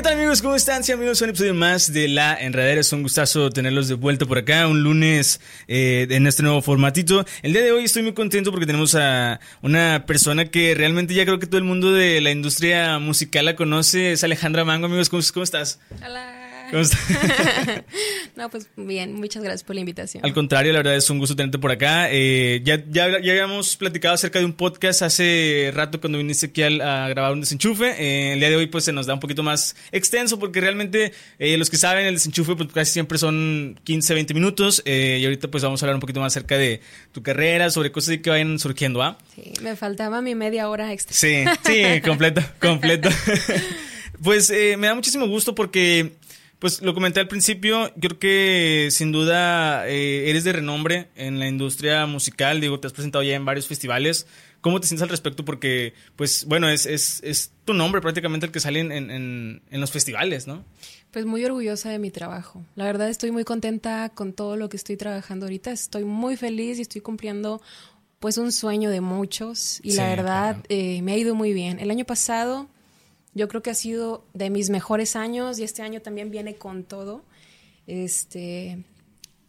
¿Qué tal amigos? ¿Cómo están? Sí amigos, un episodio más de La Enredera. Es un gustazo tenerlos de vuelta por acá, un lunes eh, en este nuevo formatito. El día de hoy estoy muy contento porque tenemos a una persona que realmente ya creo que todo el mundo de la industria musical la conoce. Es Alejandra Mango, amigos. ¿Cómo, cómo estás? Hola. ¿Cómo estás? no, pues bien, muchas gracias por la invitación. Al contrario, la verdad es un gusto tenerte por acá. Eh, ya, ya, ya, habíamos platicado acerca de un podcast hace rato cuando viniste aquí a, grabar un desenchufe. Eh, el día de hoy pues se nos da un poquito más extenso porque realmente eh, los que saben el desenchufe pues casi siempre son 15, 20 minutos y ahorita pues vamos a hablar un poquito más acerca de tu carrera, sobre cosas que vayan surgiendo, ¿ah? Sí, me faltaba mi media hora extra. Sí, sí, completo, completo. pues me da muchísimo gusto porque pues lo comenté al principio, yo creo que sin duda eh, eres de renombre en la industria musical, digo, te has presentado ya en varios festivales. ¿Cómo te sientes al respecto? Porque, pues, bueno, es, es, es tu nombre prácticamente el que sale en, en, en, los festivales, ¿no? Pues muy orgullosa de mi trabajo. La verdad estoy muy contenta con todo lo que estoy trabajando ahorita. Estoy muy feliz y estoy cumpliendo pues un sueño de muchos y la verdad eh, me ha ido muy bien. El año pasado yo creo que ha sido de mis mejores años y este año también viene con todo. Este,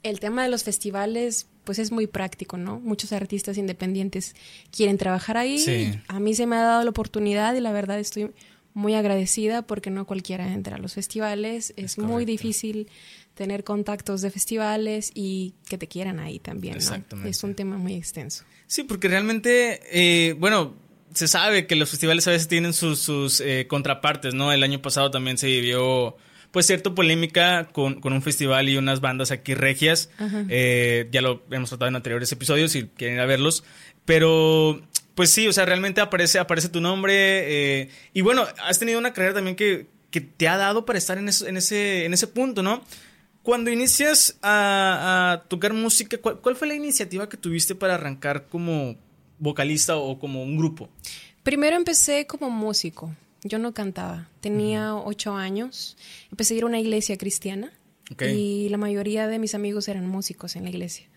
el tema de los festivales, pues es muy práctico, ¿no? Muchos artistas independientes quieren trabajar ahí. A mí se me ha dado la oportunidad y la verdad estoy muy agradecida porque no cualquiera entra a los festivales. Es, muy difícil tener contactos de festivales y que te quieran ahí también, ¿no? Es un tema muy extenso. Sí, porque realmente, eh, bueno, se sabe que los festivales a veces tienen sus, eh, contrapartes, ¿no? El año pasado también se vivió pues cierta polémica con, un festival y unas bandas aquí regias. Eh, ya lo hemos tratado en anteriores episodios si quieren ir a verlos. Pero pues sí, o sea, realmente aparece, aparece tu nombre. Eh, y bueno, has tenido una carrera también que, te ha dado para estar en, en, ese, en ese punto, ¿no? Cuando inicias a, tocar música, ¿cuál, fue la iniciativa que tuviste para arrancar como vocalista o como un grupo? Primero empecé como músico. Yo no cantaba. Tenía ocho años. Empecé a ir a una iglesia cristiana. Y la mayoría de mis amigos eran músicos en la iglesia.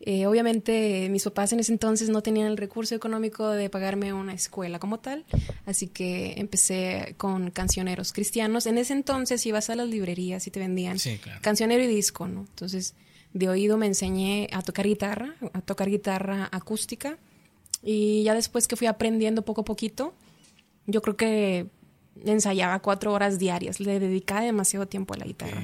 Eh, obviamente mis papás en ese entonces no tenían el recurso económico de pagarme una escuela como tal, así que empecé con cancioneros cristianos. En ese entonces ibas a las librerías y te vendían cancionero y disco, ¿no? Entonces de oído me enseñé a tocar guitarra, a tocar guitarra acústica y ya después que fui aprendiendo poco a poquito, yo creo que ensayaba cuatro horas diarias, le dedicaba demasiado tiempo a la guitarra.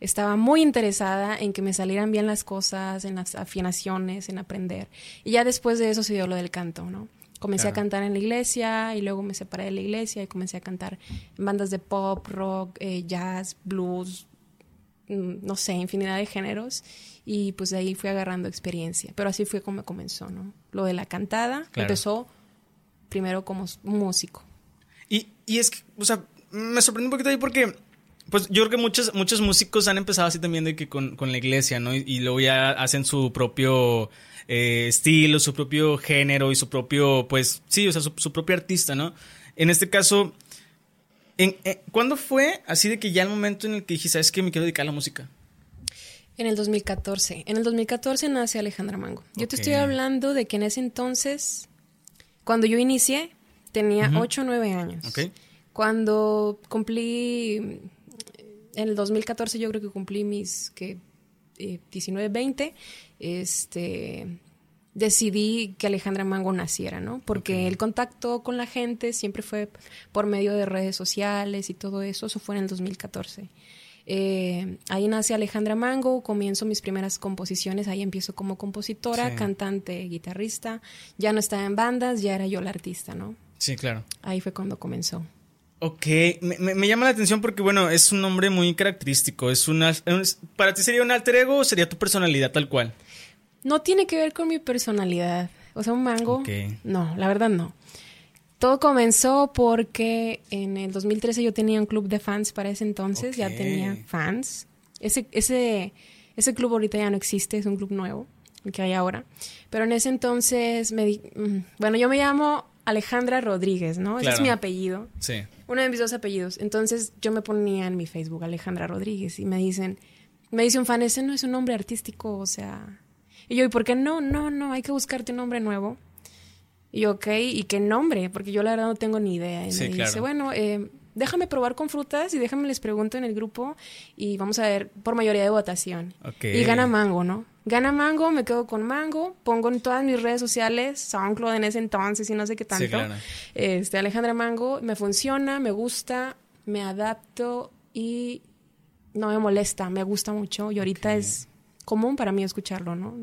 Estaba muy interesada en que me salieran bien las cosas, en las afinaciones, en aprender. Y ya después de eso se dio lo del canto, ¿no? Comencé a cantar en la iglesia y luego me separé de la iglesia y comencé a cantar en bandas de pop, rock, eh, jazz, blues, no sé, infinidad de géneros y pues de ahí fui agarrando experiencia. Pero así fue como comenzó, ¿no? Lo de la cantada empezó primero como músico. Y, y es que, o sea, me sorprende un poquito ahí porque, pues yo creo que muchos, muchos músicos han empezado así también de que con, con la iglesia, ¿no? Y, luego ya hacen su propio eh, estilo, su propio género y su propio, pues sí, o sea, su, propio artista, ¿no? En este caso, en, eh, ¿cuándo fue así de que ya el momento en el que dije, ¿sabes qué? Me quiero dedicar a la música. En el 2014. En el 2014 nace Alejandra Mango. Yo te estoy hablando de que en ese entonces, cuando yo inicié, tenía 8 o 9 años. Cuando cumplí, en el 2014 yo creo que cumplí mis que, 19, 20, este, decidí que Alejandra Mango naciera, ¿no? Porque el contacto con la gente siempre fue por medio de redes sociales y todo eso. Eso fue en el 2014. Eh, ahí nace Alejandra Mango, comienzo mis primeras composiciones, ahí empiezo como compositora, cantante, guitarrista. Ya no estaba en bandas, ya era yo la artista, ¿no? Sí, claro. Ahí fue cuando comenzó. Ok, me, llama la atención porque, bueno, es un nombre muy característico. Es una, ¿Para ti sería un alter ego o sería tu personalidad tal cual? No tiene que ver con mi personalidad. O sea, un mango. No, la verdad no. Todo comenzó porque en el 2013 yo tenía un club de fans para ese entonces, ya tenía fans. Ese, ese, ese club ahorita ya no existe, es un club nuevo, el que hay ahora. Pero en ese entonces, me mm, bueno, yo me llamo Alejandra Rodríguez, ¿no? Ese es mi apellido. Sí. Uno de mis dos apellidos. Entonces yo me ponía en mi Facebook Alejandra Rodríguez y me dicen, Me dice un fan, ese no es un nombre artístico, o sea... Y yo, ¿y por qué no? No, no, hay que buscarte un nombre nuevo. Y yo, ok, ¿y qué nombre? Porque yo la verdad no tengo ni idea. Y me dice, bueno, eh, déjame probar con frutas y déjame les pregunto en el grupo y vamos a ver por mayoría de votación. Y gana mango, ¿no? Gana mango, me quedo con mango, pongo en todas mis redes sociales, SoundCloud en ese entonces y no sé qué tanto. Este, Alejandra Mango, me funciona, me gusta, me adapto y no me molesta, me gusta mucho y ahorita es común para mí escucharlo, ¿no?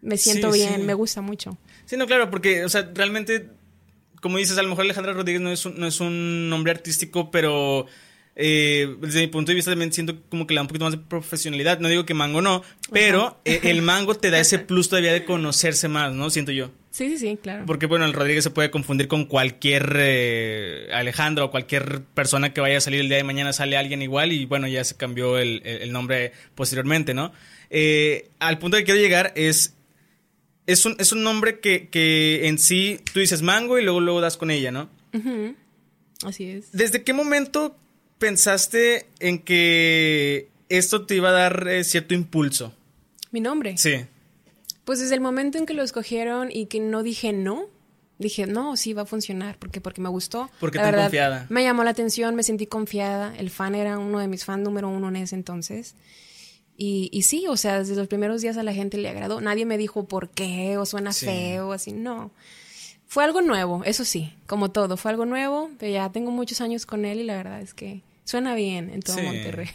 Me siento bien, me gusta mucho. Sí, no, claro, porque, o sea, realmente, como dices, a lo mejor Alejandra Rodríguez no es un, no es un nombre artístico, pero eh, desde mi punto de vista también siento como que le da un poquito más de profesionalidad. No digo que mango no, pero eh, el mango te da ese plus todavía de conocerse más, ¿no? Siento yo. Sí, sí, sí, claro. Porque, bueno, el Rodríguez se puede confundir con cualquier eh, Alejandro o cualquier persona que vaya a salir el día de mañana, sale alguien igual y, bueno, ya se cambió el, nombre posteriormente, ¿no? Al punto que quiero llegar es es un, es un nombre que, que, en sí tú dices mango y luego luego das con ella, ¿no? Así es. ¿Desde qué momento pensaste en que esto te iba a dar eh, cierto impulso? Mi nombre. Sí. Pues desde el momento en que lo escogieron y que no dije no, dije, no, sí va a funcionar, porque porque me gustó. Porque te confiada. Me llamó la atención, me sentí confiada. El fan era uno de mis fans número uno en ese entonces. Y, y sí, o sea, desde los primeros días a la gente le agradó. Nadie me dijo por qué, o suena feo, así, no. Fue algo nuevo, eso sí, como todo, fue algo nuevo, pero ya tengo muchos años con él y la verdad es que suena bien en todo Monterrey.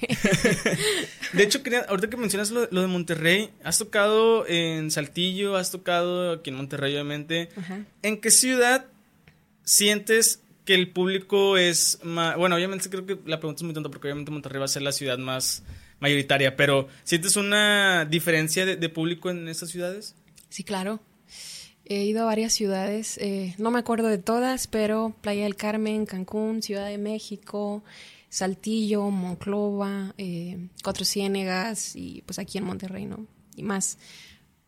de hecho, ahorita que mencionas lo, de Monterrey, has tocado en Saltillo, has tocado aquí en Monterrey, obviamente. ¿En qué ciudad sientes que el público es más... Bueno, obviamente creo que la pregunta es muy tonta porque obviamente Monterrey va a ser la ciudad más mayoritaria, pero ¿sientes una diferencia de, de público en estas ciudades? Sí, claro. He ido a varias ciudades, eh, no me acuerdo de todas, pero Playa del Carmen, Cancún, Ciudad de México, Saltillo, Monclova, eh, Cuatro Ciénegas y pues aquí en Monterrey, ¿no? Y más.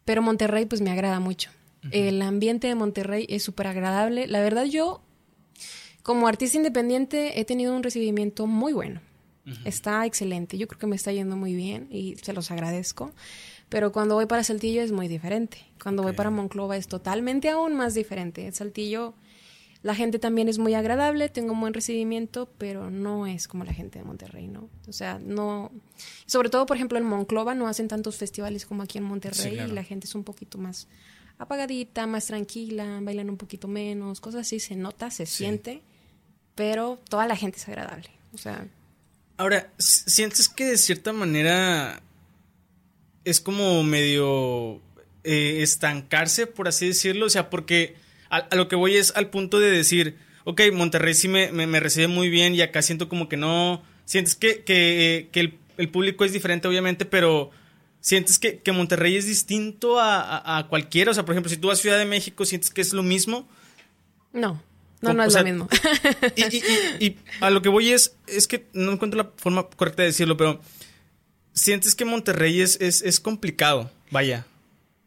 Pero Monterrey pues me agrada mucho. El ambiente de Monterrey es súper agradable. La verdad yo, como artista independiente, he tenido un recibimiento muy bueno. Está excelente. Yo creo que me está yendo muy bien y se los agradezco. Pero cuando voy para Saltillo es muy diferente. Cuando voy para Monclova es totalmente aún más diferente. En Saltillo la gente también es muy agradable, tengo un buen recibimiento, pero no es como la gente de Monterrey, ¿no? O sea, no... Sobre todo, por ejemplo, en Monclova no hacen tantos festivales como aquí en Monterrey y la gente es un poquito más apagadita, más tranquila, bailan un poquito menos, cosas así, se nota, se siente, pero toda la gente es agradable. O sea... Ahora, ¿sientes que de cierta manera es como medio eh, estancarse, por así decirlo. O sea, porque a, lo que voy es al punto de decir, ok, Monterrey sí me, me, recibe muy bien y acá siento como que no. Sientes que, que, el, público es diferente, obviamente, pero sientes que, Monterrey es distinto a, cualquiera. O sea, por ejemplo, si tú vas a Ciudad de México, ¿sientes que es lo mismo? No. No, no es lo mismo. y, y, a lo que voy es, es que no encuentro la forma correcta de decirlo, pero sientes que Monterrey es, es, complicado, vaya.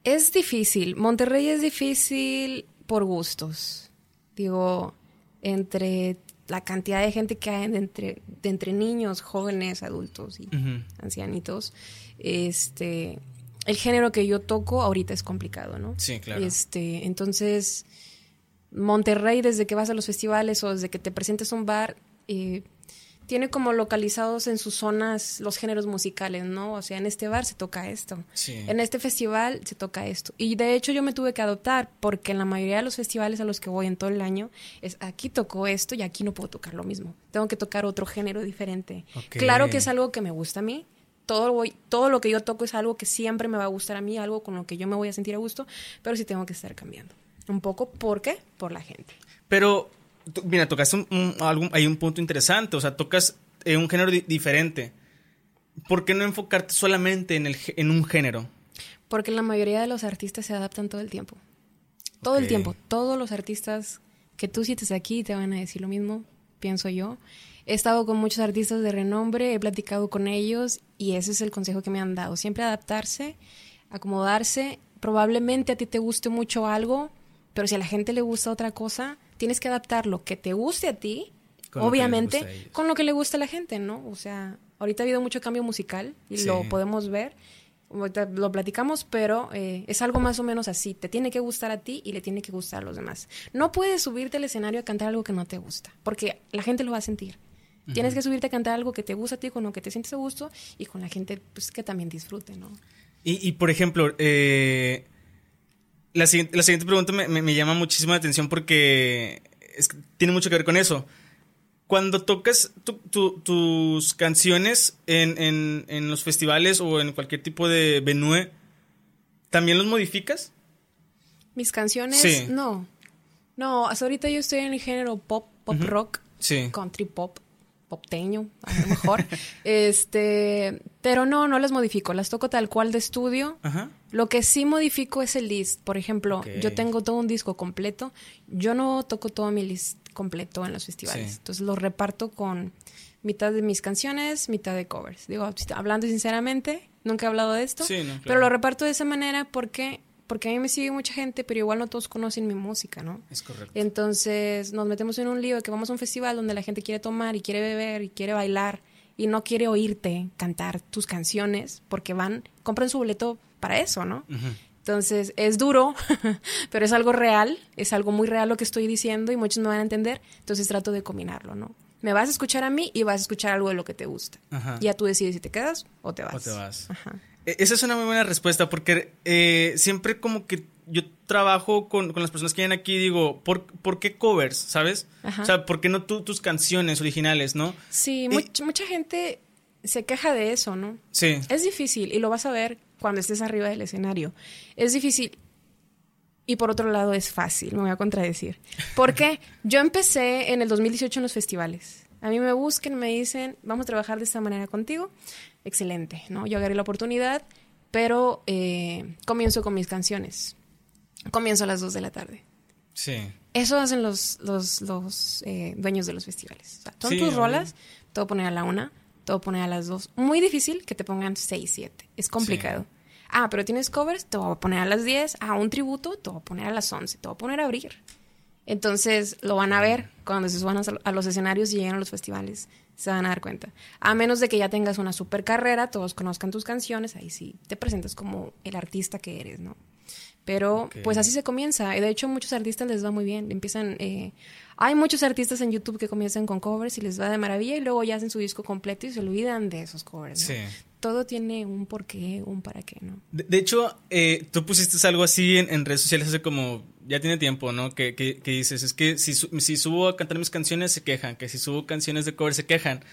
Es difícil. Monterrey es difícil por gustos. Digo, entre la cantidad de gente que hay entre, entre niños, jóvenes, adultos y ancianitos, este, el género que yo toco ahorita es complicado, ¿no? Sí, claro. Este, entonces, Monterrey, desde que vas a los festivales o desde que te presentes a un bar, eh, tiene como localizados en sus zonas los géneros musicales, ¿no? O sea, en este bar se toca esto, en este festival se toca esto. Y de hecho yo me tuve que adoptar porque en la mayoría de los festivales a los que voy en todo el año es aquí tocó esto y aquí no puedo tocar lo mismo. Tengo que tocar otro género diferente. Claro que es algo que me gusta a mí. Todo, voy, todo lo que yo toco es algo que siempre me va a gustar a mí, algo con lo que yo me voy a sentir a gusto, pero sí tengo que estar cambiando. Un poco, ¿por qué? Por la gente. Pero mira, tocaste un, hay un punto interesante, o sea, tocas eh, un género diferente. ¿Por qué no enfocarte solamente en, el, en un género? Porque la mayoría de los artistas se adaptan todo el tiempo. Todo el tiempo. Todos los artistas que tú sientes aquí te van a decir lo mismo, pienso yo. He estado con muchos artistas de renombre, he platicado con ellos y ese es el consejo que me han dado. Siempre adaptarse, acomodarse. Probablemente a ti te guste mucho algo, pero si a la gente le gusta otra cosa, tienes que adaptar lo que te guste a ti, obviamente, con lo que le gusta a la gente, ¿no? O sea, Ahorita ha habido mucho cambio musical y lo podemos ver. lo platicamos, pero eh, es algo más o menos así. Te tiene que gustar a ti y le tiene que gustar a los demás. No puedes subirte al escenario a cantar algo que no te gusta, porque la gente lo va a sentir. Tienes que subirte a cantar algo que te gusta a ti, con lo que te sientes a gusto y con la gente pues, que también disfrute, ¿no? Y, por ejemplo, eh, la, siguiente, la, siguiente, pregunta me, me, llama muchísimo la atención porque tiene mucho que ver con eso. Cuando tocas tus canciones en, en, los festivales o en cualquier tipo de venue, ¿también los modificas? Mis canciones, no. No, hasta ahorita yo estoy en el género pop, pop rock, country pop popteño, a lo mejor. este, pero no, no las modifico, las toco tal cual de estudio. Lo que sí modifico es el list. Por ejemplo, yo tengo todo un disco completo. Yo no toco todo mi list completo en los festivales. Entonces lo reparto con mitad de mis canciones, mitad de covers. Digo, hablando sinceramente, nunca he hablado de esto, pero lo reparto de esa manera porque porque a mí me sigue mucha gente, pero igual no todos conocen mi música, ¿no? Es correcto. Entonces nos metemos en un lío de que vamos a un festival donde la gente quiere tomar y quiere beber y quiere bailar y no quiere oírte cantar tus canciones porque van, compran su boleto para eso, ¿no? Entonces es duro, pero es algo real, es algo muy real lo que estoy diciendo y muchos me van a entender, entonces trato de combinarlo, ¿no? Me vas a escuchar a mí y vas a escuchar algo de lo que te gusta. Ya tú decides si te quedas o te vas. O te vas. Ajá. E, esa es una muy buena respuesta porque eh, siempre como que yo trabajo con, las personas que vienen aquí y digo, ¿por, ¿por qué covers? ¿Sabes? O sea, ¿por qué no tú, tus canciones originales, no? Sí, mucha gente se queja de eso, ¿no? Sí. Es difícil y lo vas a ver cuando estés arriba del escenario. Es difícil. Y por otro lado es fácil, me voy a contradecir. Porque yo empecé en el 2018 en los festivales. A mí me busquen, me dicen, vamos a trabajar de esta manera contigo excelente, ¿no? Yo agarré la oportunidad, pero eh, comienzo con mis canciones. Comienzo a las 2 de la tarde. Sí. Eso hacen los, los, los eh, dueños de los festivales. son tus rolas, todo poner a la una, todo poner a las dos. Muy difícil que te pongan 6, 7. Es complicado. Ah, pero tienes covers, te voy a poner a las 10. Ah, un tributo, te voy a poner a las 11. Te voy a poner a abrir. Entonces lo van a ver cuando se suban a los escenarios y lleguen a los festivales se van a dar cuenta. A menos de que ya tengas una super carrera, todos conozcan tus canciones, ahí sí te presentas como el artista que eres, ¿no? Pero pues así se comienza. Y de hecho muchos artistas les va muy bien. Empiezan, eh, hay muchos artistas en YouTube que comienzan con covers y les va de maravilla y luego ya hacen su disco completo y se olvidan de esos covers. Sí. Todo tiene un porqué, un para qué, ¿no? De, hecho, eh, tú pusiste algo así en, redes sociales hace como, ya tiene tiempo, ¿no? Que, que, dices, es que si, si, subo a cantar mis canciones se quejan, que si subo canciones de cover se quejan.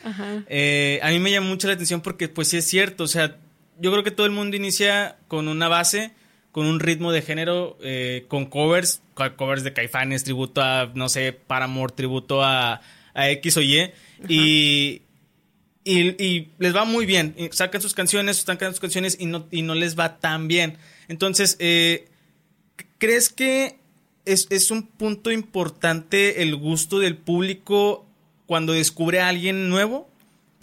Eh, a mí me llama mucho la atención porque pues sí es cierto, o sea, yo creo que todo el mundo inicia con una base con un ritmo de género, eh, con covers, covers de Caifanes, tributo a, no sé, Paramore, tributo a, a X o Y, y, y, les va muy bien. Sacan sus canciones, sacan sus canciones y no, y no les va tan bien. Entonces, eh, ¿crees que es, es, un punto importante el gusto del público cuando descubre a alguien nuevo?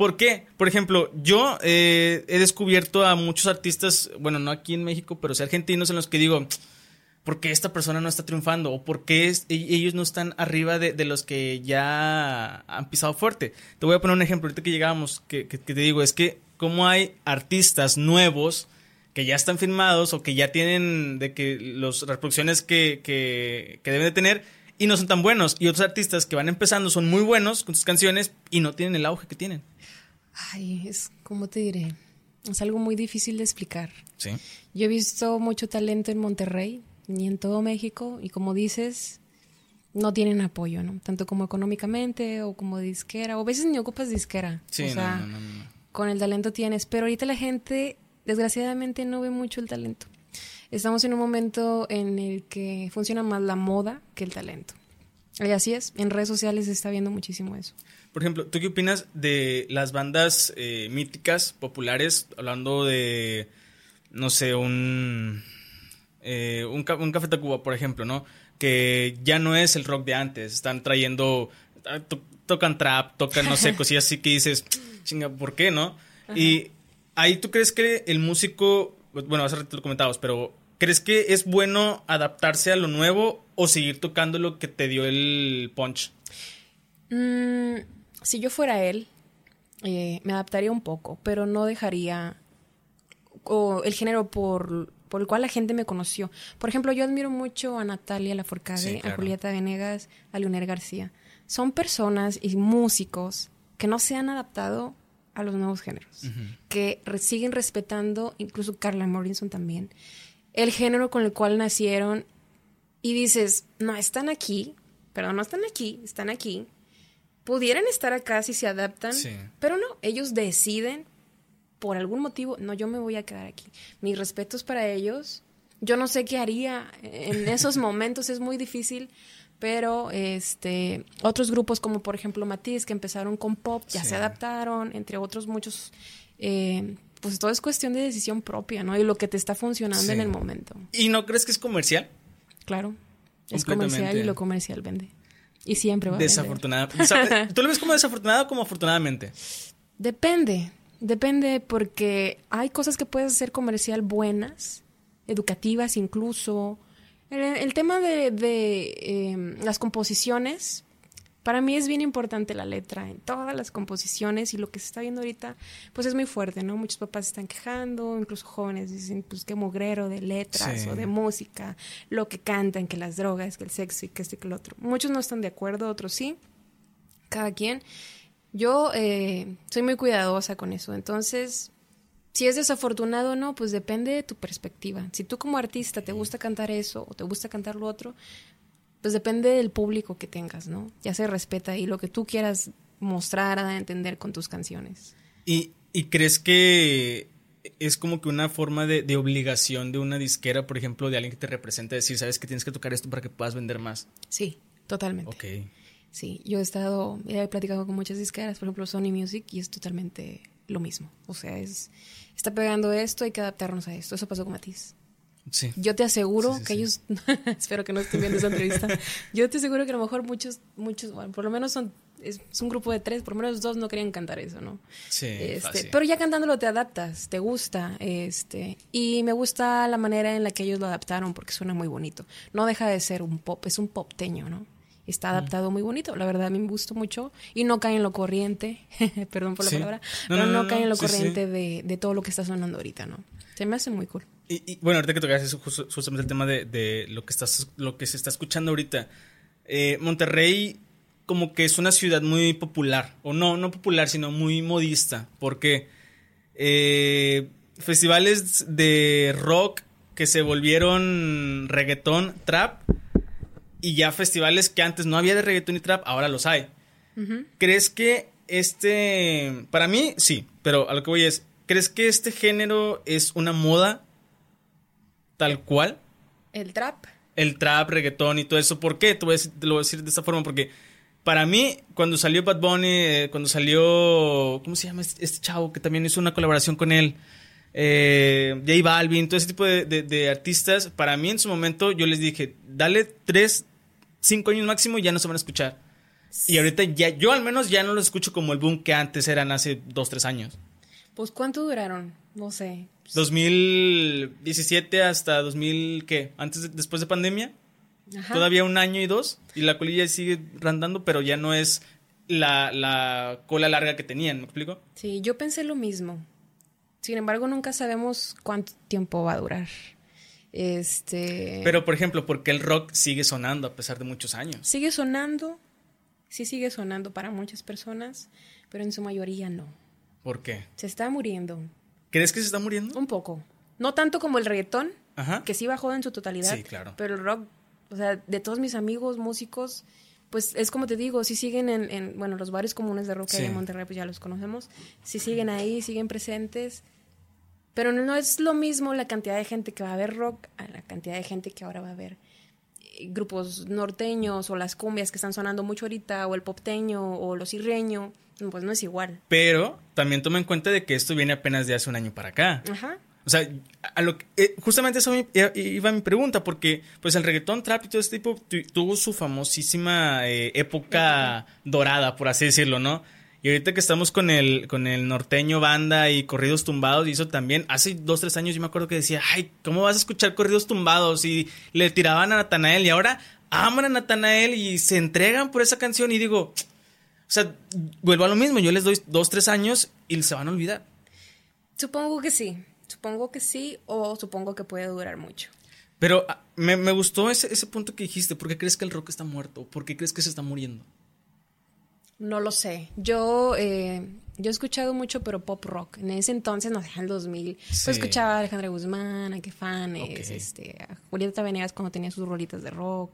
¿Por qué? Por ejemplo, yo eh, he descubierto a muchos artistas, bueno, no aquí en México, pero sí argentinos en los que digo, ¿por qué esta persona no está triunfando? ¿O por qué e-, ellos no están arriba de, los que ya han pisado fuerte? Te voy a poner un ejemplo, ahorita que llegamos, que, te digo, es que como hay artistas nuevos que ya están firmados o que ya tienen de que las reproducciones que, que deben de tener y no son tan buenos. Y otros artistas que van empezando son muy buenos con sus canciones y no tienen el auge que tienen. Ay, es, como te diré? Es algo muy difícil de explicar. Sí. Yo he visto mucho talento en Monterrey y en todo México y como dices, no tienen apoyo, ¿no? Tanto como económicamente o como disquera, o a veces ni ocupas disquera. Sí, o sea, con el talento tienes, pero ahorita la gente desgraciadamente no ve mucho el talento. Estamos en un momento en el que funciona más la moda que el talento. Y así es, en redes sociales se está viendo muchísimo eso. Por ejemplo, ¿tú qué opinas de las bandas eh, míticas, populares, hablando de, no sé, un, eh, un, un, Café Tacuba, por ejemplo, ¿no? Que ya no es el rock de antes, están trayendo, ah, tocan trap, tocan, no sé, cosillas así que dices, chinga, ¿por qué, no? Y ahí tú crees que el músico, bueno, hace rato lo comentabas, pero ¿crees que es bueno adaptarse a lo nuevo o seguir tocando lo que te dio el punch? Mmm si yo fuera él, eh, me adaptaría un poco, pero no dejaría el género por, por el cual la gente me conoció. Por ejemplo, yo admiro mucho a Natalia Lafourcade, a Julieta Venegas, a Leonel García. Son personas y músicos que no se han adaptado a los nuevos géneros, que siguen respetando, incluso Carla Morrison también, el género con el cual nacieron y dices, no, están aquí, pero no están aquí, están aquí. Pudieran estar acá si se adaptan, pero no, ellos deciden por algún motivo, no, yo me voy a quedar aquí. Mis respetos para ellos. Yo no sé qué haría en esos momentos, es muy difícil, pero este otros grupos como por ejemplo Matiz que empezaron con pop ya se adaptaron entre otros muchos eh, pues todo es cuestión de decisión propia no y lo que te está funcionando en el momento. Y no crees que es comercial claro. Es comercial y lo comercial vende. Y siempre va a vender. ¿Tú lo ves como desafortunado o como afortunadamente? Depende, depende porque hay cosas que puedes hacer comercial buenas, educativas incluso, el, tema de, em, las composiciones, para mí es bien importante la letra en todas las composiciones y lo que se está viendo ahorita, pues es muy fuerte, ¿no? Muchos papás están quejando, incluso jóvenes dicen, pues qué mugrero de letras o de música, lo que cantan, que las drogas, que el sexo y que este y que el otro. Muchos no están de acuerdo, otros sí, cada quien. Yo eh, soy muy cuidadosa con eso, entonces si es desafortunado o no, pues depende de tu perspectiva. Si tú como artista te gusta cantar eso o te gusta cantar lo otro, pues depende del público que tengas, ¿no? Ya se respeta y lo que tú quieras mostrar, a entender con tus canciones. ¿Y, crees que es como que una forma de, obligación de una disquera, por ejemplo, de alguien que te representa, decir, sabes que tienes que tocar esto para que puedas vender más? Sí, totalmente. Ok. Sí, yo he estado, he platicado con muchas disqueras, por ejemplo Sony Music, y es totalmente lo mismo. O sea, es está pegando esto, hay que adaptarnos a esto. Eso pasó con Matiz. Sí. Yo te aseguro que ellos, espero que no estén viendo esa entrevista, yo te aseguro que a lo mejor muchos, muchos, bueno, por lo menos son, es, un grupo de tres, por lo menos dos no querían cantar eso, ¿no? Sí. Este, pero ya cantándolo te adaptas, te gusta, este, y me gusta la manera en la que ellos lo adaptaron porque suena muy bonito. No deja de ser un pop, es un popteño, ¿no? Está adaptado muy bonito. La verdad, a mí me gustó mucho y no cae en lo corriente, perdón por la palabra, pero no, cae en lo corriente de, de, todo lo que está sonando ahorita, ¿no? Se me hace muy cool. Y, bueno, ahorita que tocas eso, justamente el tema de, de, lo, que estás, lo que se está escuchando ahorita. Eh, Monterrey como que es una ciudad muy popular, o no, no popular, sino muy modista, porque eh, festivales de rock que se volvieron reggaetón, trap, y ya festivales que antes no había de reggaeton y trap, ahora los hay. ¿Crees que este, para mí sí, pero a lo que voy es, ¿crees que este género es una moda tal cual? El trap. El trap, reggaetón y todo eso. ¿Por qué? Te, voy a decir, lo voy a decir de esta forma porque para mí, cuando salió Bad Bunny, eh, cuando salió, ¿cómo se llama este, este, chavo que también hizo una colaboración con él? Eh, J Balvin, todo ese tipo de, de, artistas, para mí en su momento yo les dije, dale tres cinco años máximo y ya no se van a escuchar. Y ahorita ya, yo al menos ya no los escucho como el boom que antes eran hace dos, tres años. Pues ¿cuánto duraron? No sé. 2017 hasta 2000, ¿qué? Antes, después de pandemia. Todavía un año y dos. Y la colilla sigue randando, pero ya no es la, la cola larga que tenían, ¿me explico? Sí, yo pensé lo mismo. Sin embargo, nunca sabemos cuánto tiempo va a durar. Este. Pero, por ejemplo, ¿por qué el rock sigue sonando a pesar de muchos años? Sigue sonando, sí sigue sonando para muchas personas, pero en su mayoría no. ¿Por qué? Se está muriendo. ¿Crees que se está muriendo? Un poco. No tanto como el reggaetón, que sí bajó en su totalidad. Sí, claro. Pero el rock, o sea, de todos mis amigos músicos, pues es como te digo, si siguen en, bueno, los bares comunes de rock hay en Monterrey, pues ya los conocemos, si siguen ahí, siguen presentes pero no es lo mismo la cantidad de gente que va a ver rock a la cantidad de gente que ahora va a ver eh, grupos norteños o las cumbias que están sonando mucho ahorita o el popteño o los irreño, pues no es igual. Pero también toma en cuenta de que esto viene apenas de hace un año para acá. Ajá. O sea, a lo que, eh, justamente eso iba mi pregunta, porque pues el reggaetón, trap y todo este tipo tuvo su famosísima eh, época dorada, por así decirlo, ¿no? Y ahorita que estamos con el, con el norteño banda y corridos tumbados, y eso también, hace dos, tres años yo me acuerdo que decía, ay, ¿cómo vas a escuchar corridos tumbados? Y le tiraban a Natanael y ahora aman a Natanael y se entregan por esa canción y digo, o sea, vuelvo a lo mismo, yo les doy dos, tres años y se van a olvidar. Supongo que sí, supongo que sí, o supongo que puede durar mucho. Pero ah, me, me gustó ese, ese punto que dijiste, ¿por qué crees que el rock está muerto? ¿Por qué crees que se está muriendo? No lo sé. Yo, eh, yo he escuchado mucho, pero pop rock. En ese entonces, no sé, en el 2000, pues escuchaba a Alejandra Guzmán, a Kefanes, este, a Julieta Venegas cuando tenía sus rolitas de rock,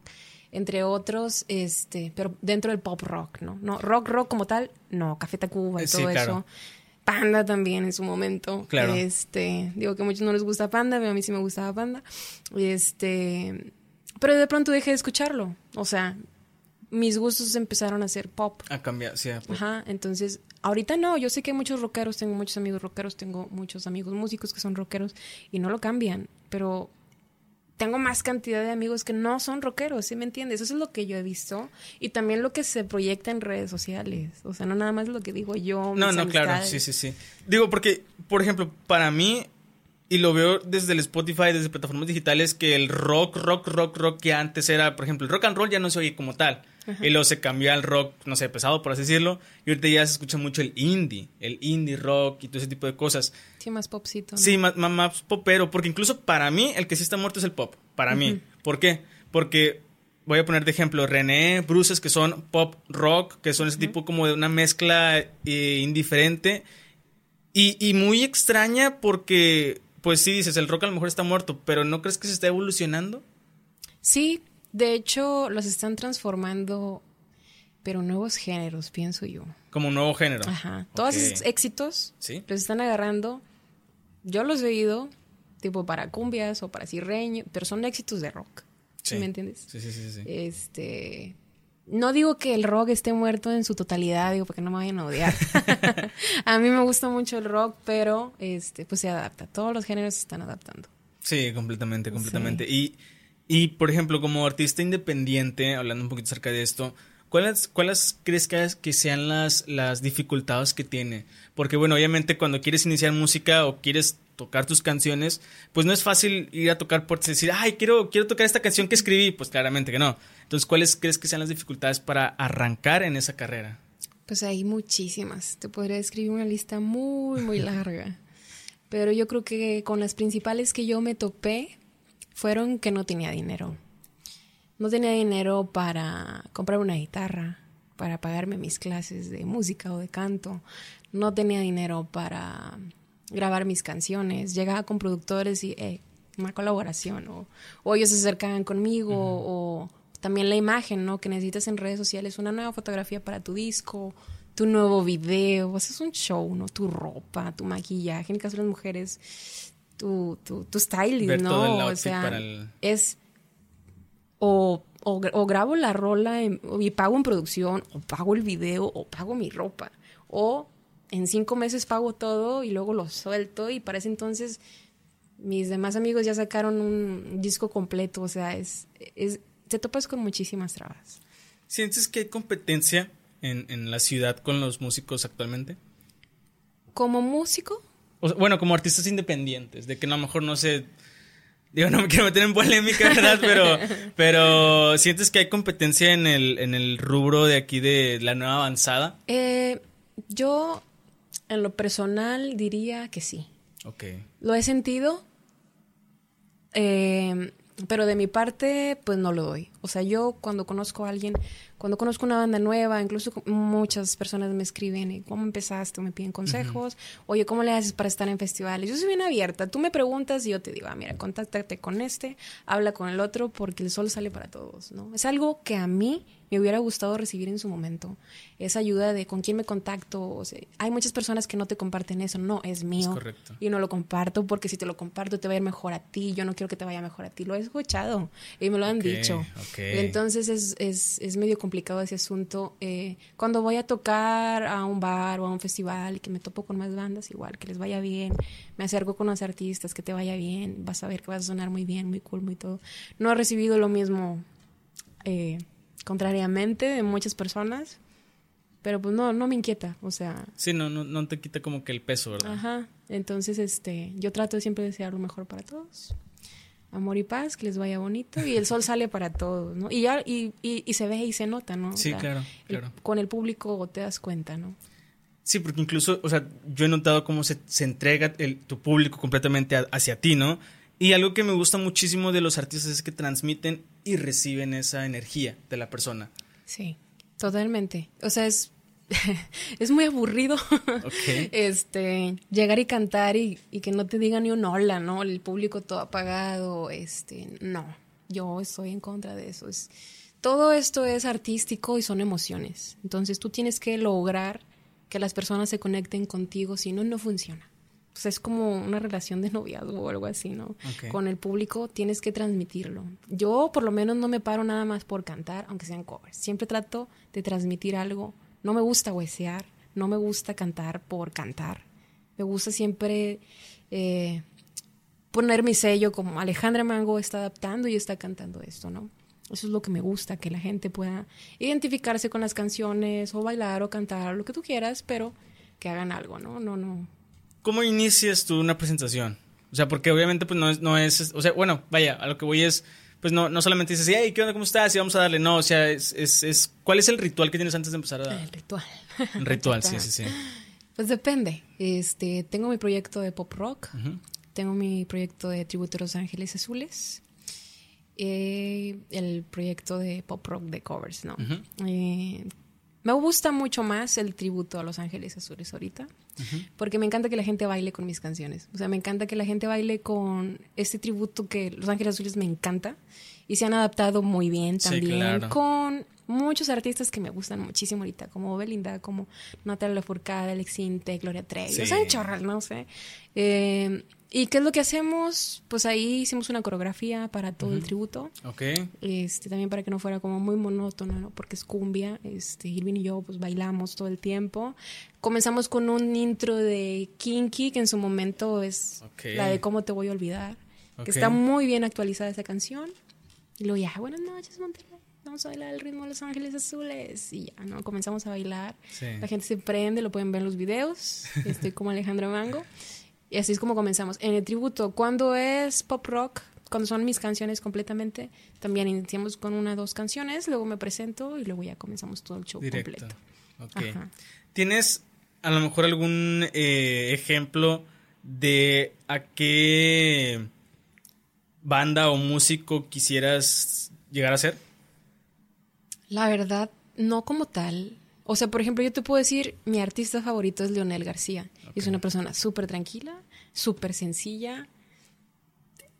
entre otros, este, pero dentro del pop rock, ¿no? No, rock, rock como tal, no, Café Tacuba y todo eso. Panda también en su momento. Claro. Este, digo que a muchos no les gusta Panda, pero a mí sí me gustaba Panda. Este, pero de pronto dejé de escucharlo. O sea, mis gustos empezaron a ser pop. A cambiar, sí. Ajá, entonces, ahorita no, yo sé que hay muchos rockeros, tengo muchos amigos rockeros, tengo muchos amigos músicos que son rockeros y no lo cambian, pero tengo más cantidad de amigos que no son rockeros, ¿sí me entiendes? Eso es lo que yo he visto y también lo que se proyecta en redes sociales, o sea, no nada más lo que digo yo. No, no, claro, sí, sí, sí. Digo, porque, por ejemplo, para mí y lo veo desde el Spotify, desde plataformas digitales, que el rock, rock, rock, rock que antes era, por ejemplo, el rock and roll ya no se oye como tal. Y luego se cambió al rock, no sé, pesado, por así decirlo. Y ahorita ya se escucha mucho el indie, el indie rock y todo ese tipo de cosas. Sí, más popcito. Sí, más, más, popero. Porque incluso para mí, el que sí está muerto es el pop. Para mí. ¿Por qué? Porque voy a poner de ejemplo René, Bruces, que son pop rock, que son ese tipo como de una mezcla eh, indiferente. Y, y muy extraña porque pues sí dices, el rock a lo mejor está muerto, pero ¿no crees que se está evolucionando? Sí, de hecho los están transformando, pero nuevos géneros, pienso yo. Como un nuevo género. Ajá. Todos esos éxitos ¿Sí? los están agarrando. Yo los he oído, tipo para cumbias o para cirreño, pero son éxitos de rock. Sí. ¿Me entiendes? Sí, sí, sí, sí. Este, no digo que el rock esté muerto en su totalidad, digo, porque no me vayan a odiar. a mí me gusta mucho el rock, pero este, pues se adapta. Todos los géneros se están adaptando. Sí, completamente, completamente. Y, y, por ejemplo, como artista independiente, hablando un poquito acerca de esto, ¿cuáles, cuáles crees que, sean las, las dificultades que tiene? Porque, bueno, obviamente cuando quieres iniciar música o quieres tocar tus canciones, pues no es fácil ir a tocar puertas y decir, ay, quiero, quiero tocar esta canción que escribí. Pues claramente que no. Entonces, ¿cuáles crees que sean las dificultades para arrancar en esa carrera? Pues hay muchísimas. Te podría escribir una lista muy, muy larga. Pero yo creo que con las principales que yo me topé fueron que no tenía dinero. No tenía dinero para comprar una guitarra, para pagarme mis clases de música o de canto. No tenía dinero para grabar mis canciones. Llegaba con productores y eh, una colaboración. O, o, ellos se acercaban conmigo. O también la imagen, ¿no? Que necesitas en redes sociales. Una nueva fotografía para tu disco. Tu nuevo video. Haces un show, ¿no? Tu ropa, tu maquillaje. En el caso de las mujeres, tu, tu, tu styling, ¿no? o sea, es. O, o, grabo la rola y pago en producción, o pago el video, o pago mi ropa. O en cinco meses pago todo y luego lo suelto y para ese entonces mis demás amigos ya sacaron un disco completo, o sea, es, es te topas con muchísimas trabas. ¿Sientes que hay competencia en, en la ciudad con los músicos actualmente? ¿Como músico? Bueno, como artistas independientes, de que a lo mejor no sé, digo, no me quiero meter en polémica, ¿verdad? Pero, pero ¿sientes que hay competencia en el, en el rubro de aquí de la nueva avanzada? Eh, yo en lo personal diría que sí. Ok. Lo he sentido, eh, pero de mi parte, pues no lo doy. O sea, yo cuando conozco a alguien, cuando conozco una banda nueva, incluso muchas personas me escriben, ¿cómo empezaste? Me piden consejos. Oye, ¿cómo le haces para estar en festivales? Yo soy bien abierta. Tú me preguntas y yo te digo, ah, mira, contáctate con este, habla con el otro, porque el sol sale para todos, ¿no? Es algo que a mí me hubiera gustado recibir en su momento. Esa ayuda de con quién me contacto. O sea, hay muchas personas que no te comparten eso. No, es mío. Es correcto. Y no lo comparto porque si te lo comparto te va a ir mejor a ti. Yo no quiero que te vaya mejor a ti. Lo he escuchado y me lo han dicho. Entonces es, es, es, medio complicado ese asunto. Eh, cuando voy a tocar a un bar o a un festival y que me topo con más bandas, igual, que les vaya bien. Me acerco con los artistas, que te vaya bien. Vas a ver que vas a sonar muy bien, muy cool, muy todo. No he recibido lo mismo. Eh, contrariamente de muchas personas, pero pues no, no me inquieta, o sea... Sí, no, no, no te quita como que el peso, ¿verdad? Ajá, entonces este, yo trato siempre de desear lo mejor para todos. Amor y paz, que les vaya bonito y el sol sale para todos, ¿no? Y ya y, y, se ve y se nota, ¿no? Sí, claro, claro. con el público te das cuenta, ¿no? Sí, porque incluso, o sea, yo he notado cómo se, se entrega el, tu público completamente hacia ti, ¿no? Y algo que me gusta muchísimo de los artistas es que transmiten y reciben esa energía de la persona. Sí, totalmente. O sea, es es muy aburrido este llegar y cantar y, que no te digan ni un hola, ¿no? El público todo apagado, este, no, yo estoy en contra de eso. Es, todo esto es artístico y son emociones. Entonces tú tienes que lograr que las personas se conecten contigo, si no, no funciona. Es como una relación de noviazgo o algo así, ¿no? Con el público tienes que transmitirlo. Yo por lo menos no me paro nada más por cantar, aunque sean covers. Siempre trato de transmitir algo no me gusta huesear, no me gusta cantar por cantar. Me gusta siempre eh, poner mi sello como Alejandra Mango está adaptando y está cantando esto, ¿no? Eso es lo que me gusta, que la gente pueda identificarse con las canciones o bailar o cantar, lo que tú quieras, pero que hagan algo, ¿no? No, no. ¿Cómo inicias tú una presentación? O sea, porque obviamente pues no es, no es, o sea, bueno, vaya, a lo que voy es, pues no, no solamente dices, hey, ¿qué onda? ¿Cómo estás? Y vamos a darle. No, o sea, es, es, ¿cuál es el ritual que tienes antes de empezar a dar? El ritual. El ritual, sí, sí, sí. Pues depende. Este, tengo mi proyecto de pop rock, tengo mi proyecto de tributo a Los Ángeles Azules, eh, el proyecto de pop rock de covers, ¿no? Eh, me gusta mucho más el tributo a Los Ángeles Azules ahorita, porque me encanta que la gente baile con mis canciones. O sea, me encanta que la gente baile con este tributo que Los Ángeles Azules me encanta y se han adaptado muy bien también con muchos artistas que me gustan muchísimo ahorita, como Belinda, como Natalia Lafourcade, Alex Inte, Gloria Trevi, o sea, chorral, no sé. Eh, ¿Y qué es lo que hacemos? Pues ahí hicimos una coreografía para todo el tributo. Ok. Este, también para que no fuera como muy monótono, ¿no? Porque es cumbia. Este, Irving y yo pues bailamos todo el tiempo. Comenzamos con un intro de Kinky, que en su momento es la de Cómo te voy a olvidar. Que está muy bien actualizada esa canción. Y luego ya, buenas noches, Monterrey. Vamos a bailar el ritmo de Los Ángeles Azules. Y ya, ¿no? Comenzamos a bailar. La gente se prende, lo pueden ver en los videos. Estoy como Alejandra Mango. Y así es como comenzamos. En el tributo, cuando es pop rock, cuando son mis canciones completamente, también iniciamos con una o dos canciones, luego me presento y luego ya comenzamos todo el show completo. ¿Tienes a lo mejor algún eh, ejemplo de a qué banda o músico quisieras llegar a ser? La verdad, no como tal. O sea, por ejemplo, yo te puedo decir, mi artista favorito es Leonel García. Es una persona súper tranquila, súper sencilla.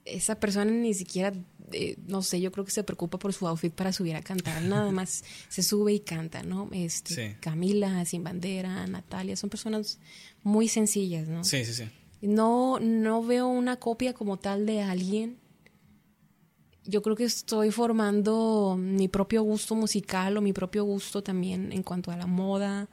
Esa persona ni siquiera, eh, no sé, yo creo que se preocupa por su outfit para subir a cantar. Nada más se sube y canta, ¿no? Este, Camila, Sin Bandera, Natalia, son personas muy sencillas, ¿no? Sí, sí, sí. No, no veo una copia como tal de alguien yo creo que estoy formando mi propio gusto musical o mi propio gusto también en cuanto a la moda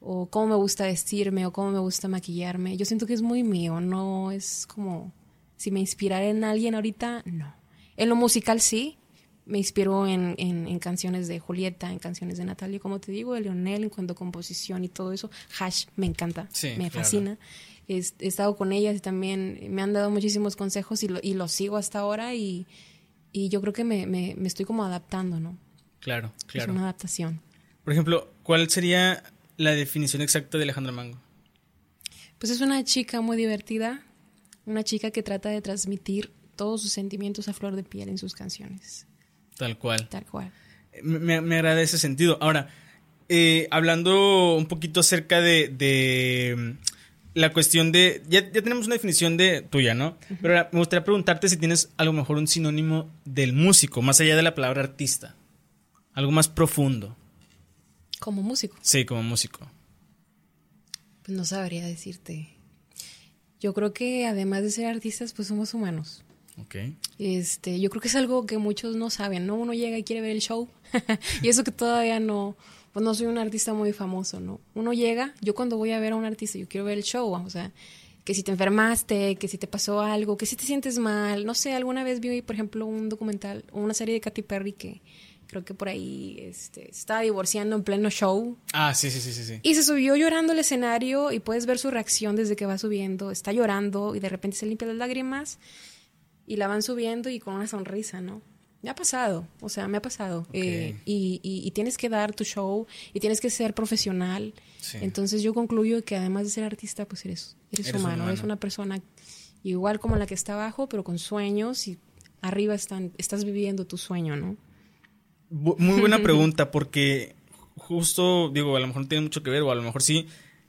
o cómo me gusta vestirme o cómo me gusta maquillarme. Yo siento que es muy mío, no es como si me inspirara en alguien ahorita, no. En lo musical sí, me inspiro en, en, canciones de Julieta, en canciones de Natalia, como te digo, de Leonel, en cuanto a composición y todo eso. Hash me encanta, me fascina. He, estado con ellas y también me han dado muchísimos consejos y lo, y lo sigo hasta ahora y y yo creo que me, me, estoy como adaptando, ¿no? Claro, claro. Es una adaptación. Por ejemplo, ¿cuál sería la definición exacta de Alejandra Mango? Pues es una chica muy divertida, una chica que trata de transmitir todos sus sentimientos a flor de piel en sus canciones. Tal cual. Tal cual. Me, me agrada ese sentido. Ahora, eh, hablando un poquito acerca de, de la cuestión de. Ya, tenemos una definición de tuya, ¿no? Pero me gustaría preguntarte si tienes a lo mejor un sinónimo del músico, más allá de la palabra artista. Algo más profundo. ¿Como músico? Sí, como músico. Pues no sabría decirte. Yo creo que además de ser artistas, pues somos humanos. Ok. Este, yo creo que es algo que muchos no saben, ¿no? Uno llega y quiere ver el show. y eso que todavía no, pues no soy un artista muy famoso, ¿no? Uno llega, yo cuando voy a ver a un artista, yo quiero ver el show, o sea, que si te enfermaste, que si te pasó algo, que si te sientes mal, no sé, alguna vez vi, por ejemplo, un documental, una serie de Katy Perry que creo que por ahí este, estaba divorciando en pleno show. Ah, sí, sí, sí, sí. Y se subió llorando al escenario y puedes ver su reacción desde que va subiendo, está llorando y de repente se limpia las lágrimas y la van subiendo y con una sonrisa, ¿no? Me ha pasado, o sea, me ha pasado. Eh, y, y, tienes que dar tu show y tienes que ser profesional. Entonces yo concluyo que además de ser artista, pues eres, eres, humano, eres una persona igual como la que está abajo, pero con sueños y arriba están, estás viviendo tu sueño, ¿no? Muy buena pregunta, porque justo, digo, a lo mejor no tiene mucho que ver, o a lo mejor sí,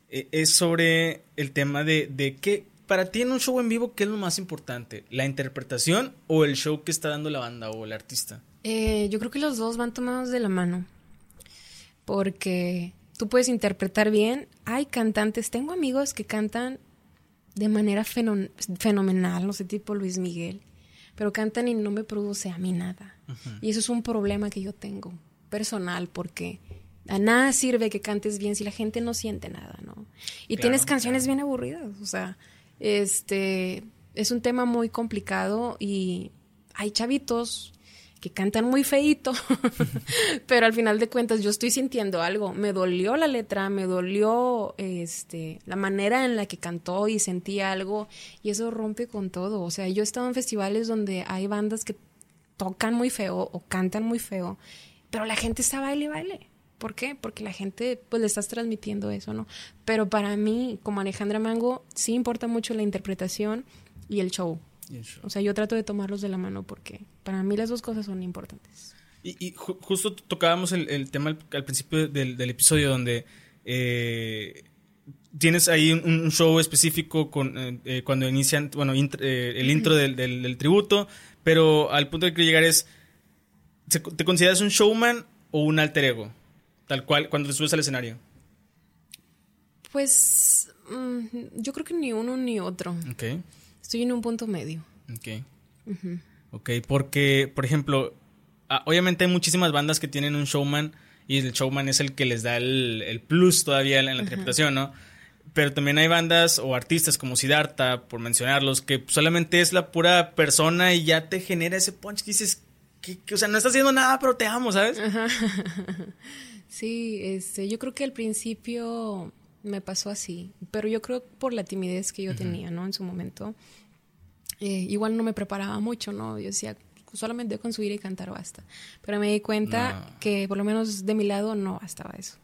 eh, es sobre el tema de, de qué, para ti en un show en vivo, ¿qué es lo más importante? ¿La interpretación o el show que está dando la banda o el artista? Eh, yo creo que los dos van tomados de la mano, porque tú puedes interpretar bien. Hay cantantes, tengo amigos que cantan de manera fenomenal, no sé, tipo Luis Miguel, pero cantan y no me produce a mí nada. Y eso es un problema que yo tengo personal, porque a nada sirve que cantes bien si la gente no siente nada, ¿no? Y tienes canciones bien aburridas, o sea, este es un tema muy complicado y hay chavitos que cantan muy feito, pero al final de cuentas yo estoy sintiendo algo. Me dolió la letra, me dolió este la manera en la que cantó y sentí algo y eso rompe con todo. O sea, yo he estado en festivales donde hay bandas que tocan muy feo o cantan muy feo, pero la gente está baile baile. ¿Por qué? Porque la gente, pues le estás transmitiendo eso, ¿no? Pero para mí, como Alejandra Mango, sí importa mucho la interpretación y el show. O sea, yo trato de tomarlos de la mano porque para mí las dos cosas son importantes. Y, justo tocábamos el, tema al, principio del, episodio donde eh, tienes ahí un, show específico con, eh, eh, cuando inician, bueno, el intro del, tributo, pero al punto de que llegar es, ¿te consideras un showman o un alter ego? Tal cual, cuando te subes al escenario. Pues mm, yo creo que ni uno ni otro. Ok. Estoy en un punto medio. Ok. Ok, porque, por ejemplo, ah, obviamente hay muchísimas bandas que tienen un showman y el showman es el que les da el, plus todavía en la interpretación, ¿no? Pero también hay bandas o artistas como Siddhartha, por mencionarlos, que solamente es la pura persona y ya te genera ese punch que dices, que, o sea, no estás haciendo nada, pero te amo, ¿sabes? Sí, este, yo creo que al principio me pasó así, pero yo creo por la timidez que yo tenía, ¿no? En su momento. Eh, igual no me preparaba mucho, ¿no? Yo decía, solamente con subir y cantar basta. Pero me di cuenta que por lo menos de mi lado no bastaba eso.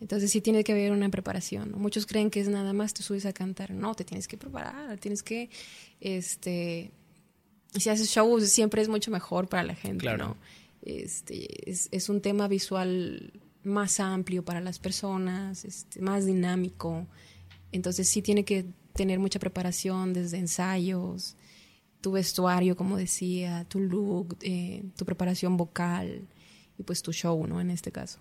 Entonces sí tiene que haber una preparación. Muchos creen que es nada más te subes a cantar. No, te tienes que preparar, tienes que, este, si haces shows siempre es mucho mejor para la gente, claro. ¿no? Este, es, es, un tema visual más amplio para las personas, este, más dinámico. Entonces sí tiene que tener mucha preparación desde ensayos, tu vestuario, como decía, tu look, eh, tu preparación vocal y pues tu show, ¿no? En este caso.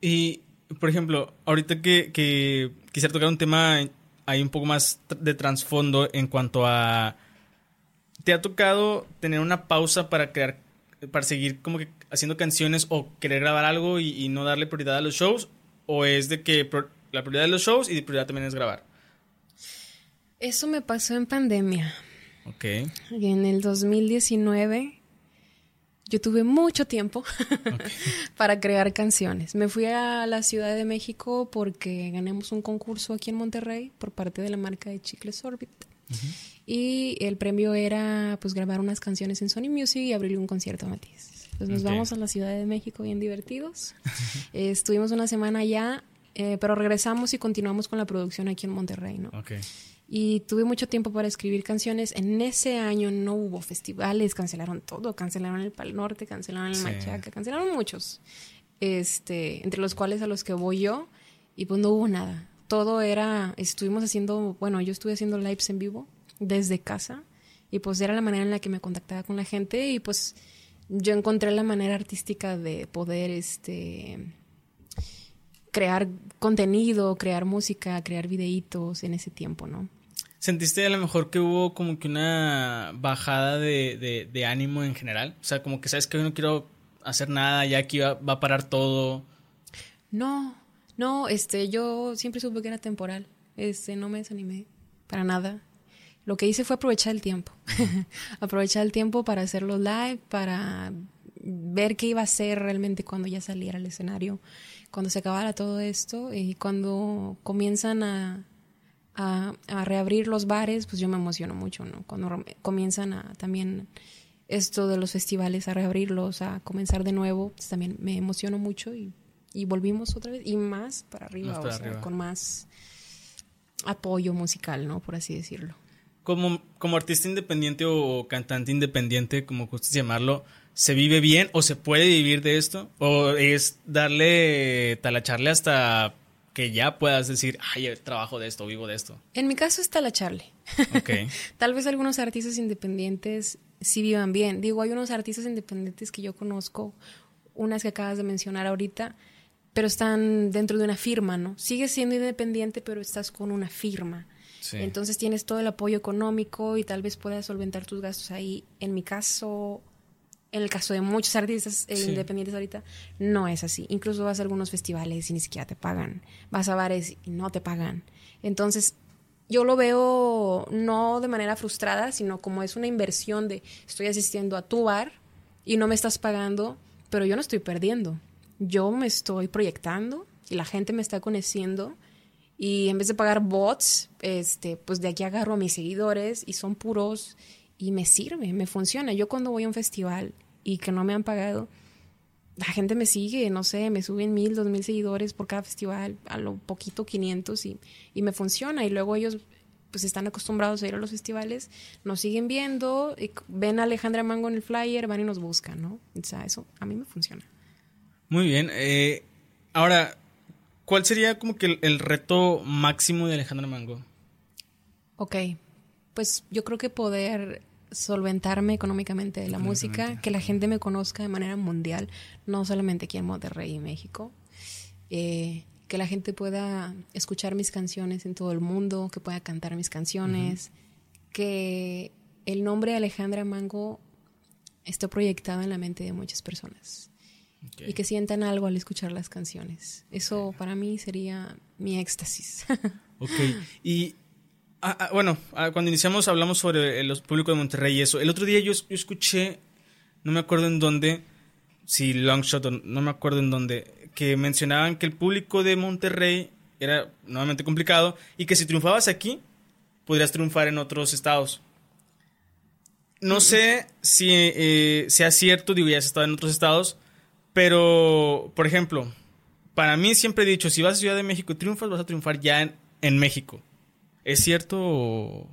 Y, por ejemplo, ahorita que, que quisiera tocar un tema hay un poco más de trasfondo en cuanto a... ¿Te ha tocado tener una pausa para crear para seguir como que haciendo canciones o querer grabar algo y, no darle prioridad a los shows? ¿O es de que la prioridad de los shows y la prioridad también es grabar? Eso me pasó en pandemia. Ok. En el 2019 yo tuve mucho tiempo para crear canciones. Me fui a la Ciudad de México porque ganamos un concurso aquí en Monterrey por parte de la marca de Chicles Orbit. Y el premio era pues grabar unas canciones en Sony Music y abrirle un concierto a Matías. Pues nos vamos a la Ciudad de México bien divertidos. estuvimos una semana allá, eh, pero regresamos y continuamos con la producción aquí en Monterrey, ¿no? Y tuve mucho tiempo para escribir canciones. En ese año no hubo festivales, cancelaron todo, cancelaron el Pal Norte, cancelaron el Machaca, cancelaron muchos. Este, entre los cuales a los que voy yo, y pues no hubo nada. Todo era, estuvimos haciendo, bueno, yo estuve haciendo lives en vivo desde casa y pues era la manera en la que me contactaba con la gente y pues yo encontré la manera artística de poder este crear contenido, crear música, crear videitos en ese tiempo, ¿no? ¿Sentiste a lo mejor que hubo como que una bajada de, de, ánimo en general? O sea, como que sabes que hoy no quiero hacer nada, ya aquí va, va, a parar todo. No, no, este, yo siempre supe que era temporal. Este, no me desanimé para nada lo que hice fue aprovechar el tiempo. aprovechar el tiempo para hacer los live, para ver qué iba a ser realmente cuando ya saliera al escenario, cuando se acabara todo esto y cuando comienzan a, a, reabrir los bares, pues yo me emociono mucho, ¿no? Cuando comienzan a también esto de los festivales, a reabrirlos, a comenzar de nuevo, pues también me emociono mucho y, volvimos otra vez y más para arriba, o sea, con más apoyo musical, ¿no? Por así decirlo. Como, como artista independiente o cantante independiente, como gustes llamarlo, ¿se vive bien o se puede vivir de esto? ¿O es darle, talacharle hasta que ya puedas decir, ay, trabajo de esto, vivo de esto? En mi caso es talacharle. Okay. Tal vez algunos artistas independientes sí vivan bien. Digo, hay unos artistas independientes que yo conozco, unas que acabas de mencionar ahorita, pero están dentro de una firma, ¿no? Sigues siendo independiente, pero estás con una firma. Entonces tienes todo el apoyo económico y tal vez puedas solventar tus gastos ahí. En mi caso, en el caso de muchos artistas eh, independientes ahorita, no es así. Incluso vas a algunos festivales y ni siquiera te pagan. Vas a bares y no te pagan. Entonces, yo lo veo no de manera frustrada, sino como es una inversión de estoy asistiendo a tu bar y no me estás pagando, pero yo no estoy perdiendo. Yo me estoy proyectando y la gente me está conociendo y en vez de pagar bots, este, pues de aquí agarro a mis seguidores y son puros y me sirve, me funciona. Yo cuando voy a un festival y que no me han pagado, la gente me sigue, no sé, me suben mil, dos mil seguidores por cada festival, a lo poquito 500 y, y me funciona. Y luego ellos pues están acostumbrados a ir a los festivales, nos siguen viendo, y ven a Alejandra Mango en el flyer, van y nos buscan, ¿no? O sea, eso a mí me funciona. Muy bien. Eh, ahora, ¿cuál sería como que el, reto máximo de Alejandra Mango? Ok, pues yo creo que poder solventarme económicamente de la música, que la gente me conozca de manera mundial, no solamente aquí en Monterrey y México. Eh, que la gente pueda escuchar mis canciones en todo el mundo, que pueda cantar mis canciones, que el nombre Alejandra Mango esté proyectado en la mente de muchas personas y que sientan algo al escuchar las canciones. Eso para mí sería mi éxtasis. ok, y ah, ah, bueno, ah, cuando iniciamos hablamos sobre el público de Monterrey y eso. El otro día yo, yo escuché, no me acuerdo en dónde, si Longshot, no me acuerdo en dónde, que mencionaban que el público de Monterrey era nuevamente complicado y que si triunfabas aquí, podrías triunfar en otros estados. No sé si eh, sea cierto, digo, ya has estado en otros estados, pero, por ejemplo, para mí siempre he dicho, si vas a Ciudad de México y triunfas, vas a triunfar ya en, en México. ¿Es cierto?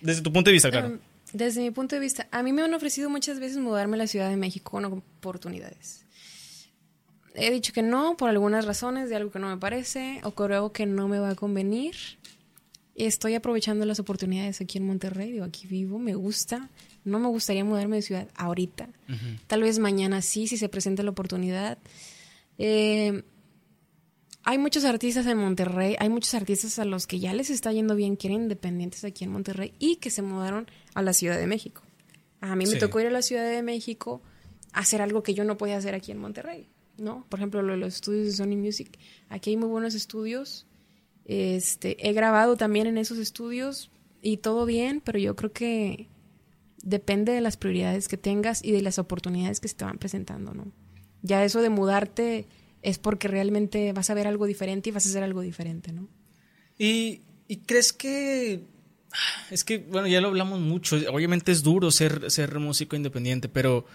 Desde tu punto de vista, claro. Um, desde mi punto de vista, a mí me han ofrecido muchas veces mudarme a la Ciudad de México con oportunidades he dicho que no por algunas razones de algo que no me parece o creo que no me va a convenir. Estoy aprovechando las oportunidades aquí en Monterrey, digo, aquí vivo, me gusta. No me gustaría mudarme de ciudad ahorita. Tal vez mañana sí, si se presenta la oportunidad. Eh, hay muchos artistas en Monterrey, hay muchos artistas a los que ya les está yendo bien, quieren independientes aquí en Monterrey y que se mudaron a la Ciudad de México. A mí me tocó ir a la Ciudad de México a hacer algo que yo no podía hacer aquí en Monterrey. ¿no? Por ejemplo, los estudios de Sony Music. Aquí hay muy buenos estudios. Este, he grabado también en esos estudios y todo bien, pero yo creo que depende de las prioridades que tengas y de las oportunidades que se te van presentando, ¿no? Ya eso de mudarte es porque realmente vas a ver algo diferente y vas a hacer algo diferente, ¿no? Y, y crees que es que, bueno, ya lo hablamos mucho. Obviamente es duro ser, ser músico independiente, pero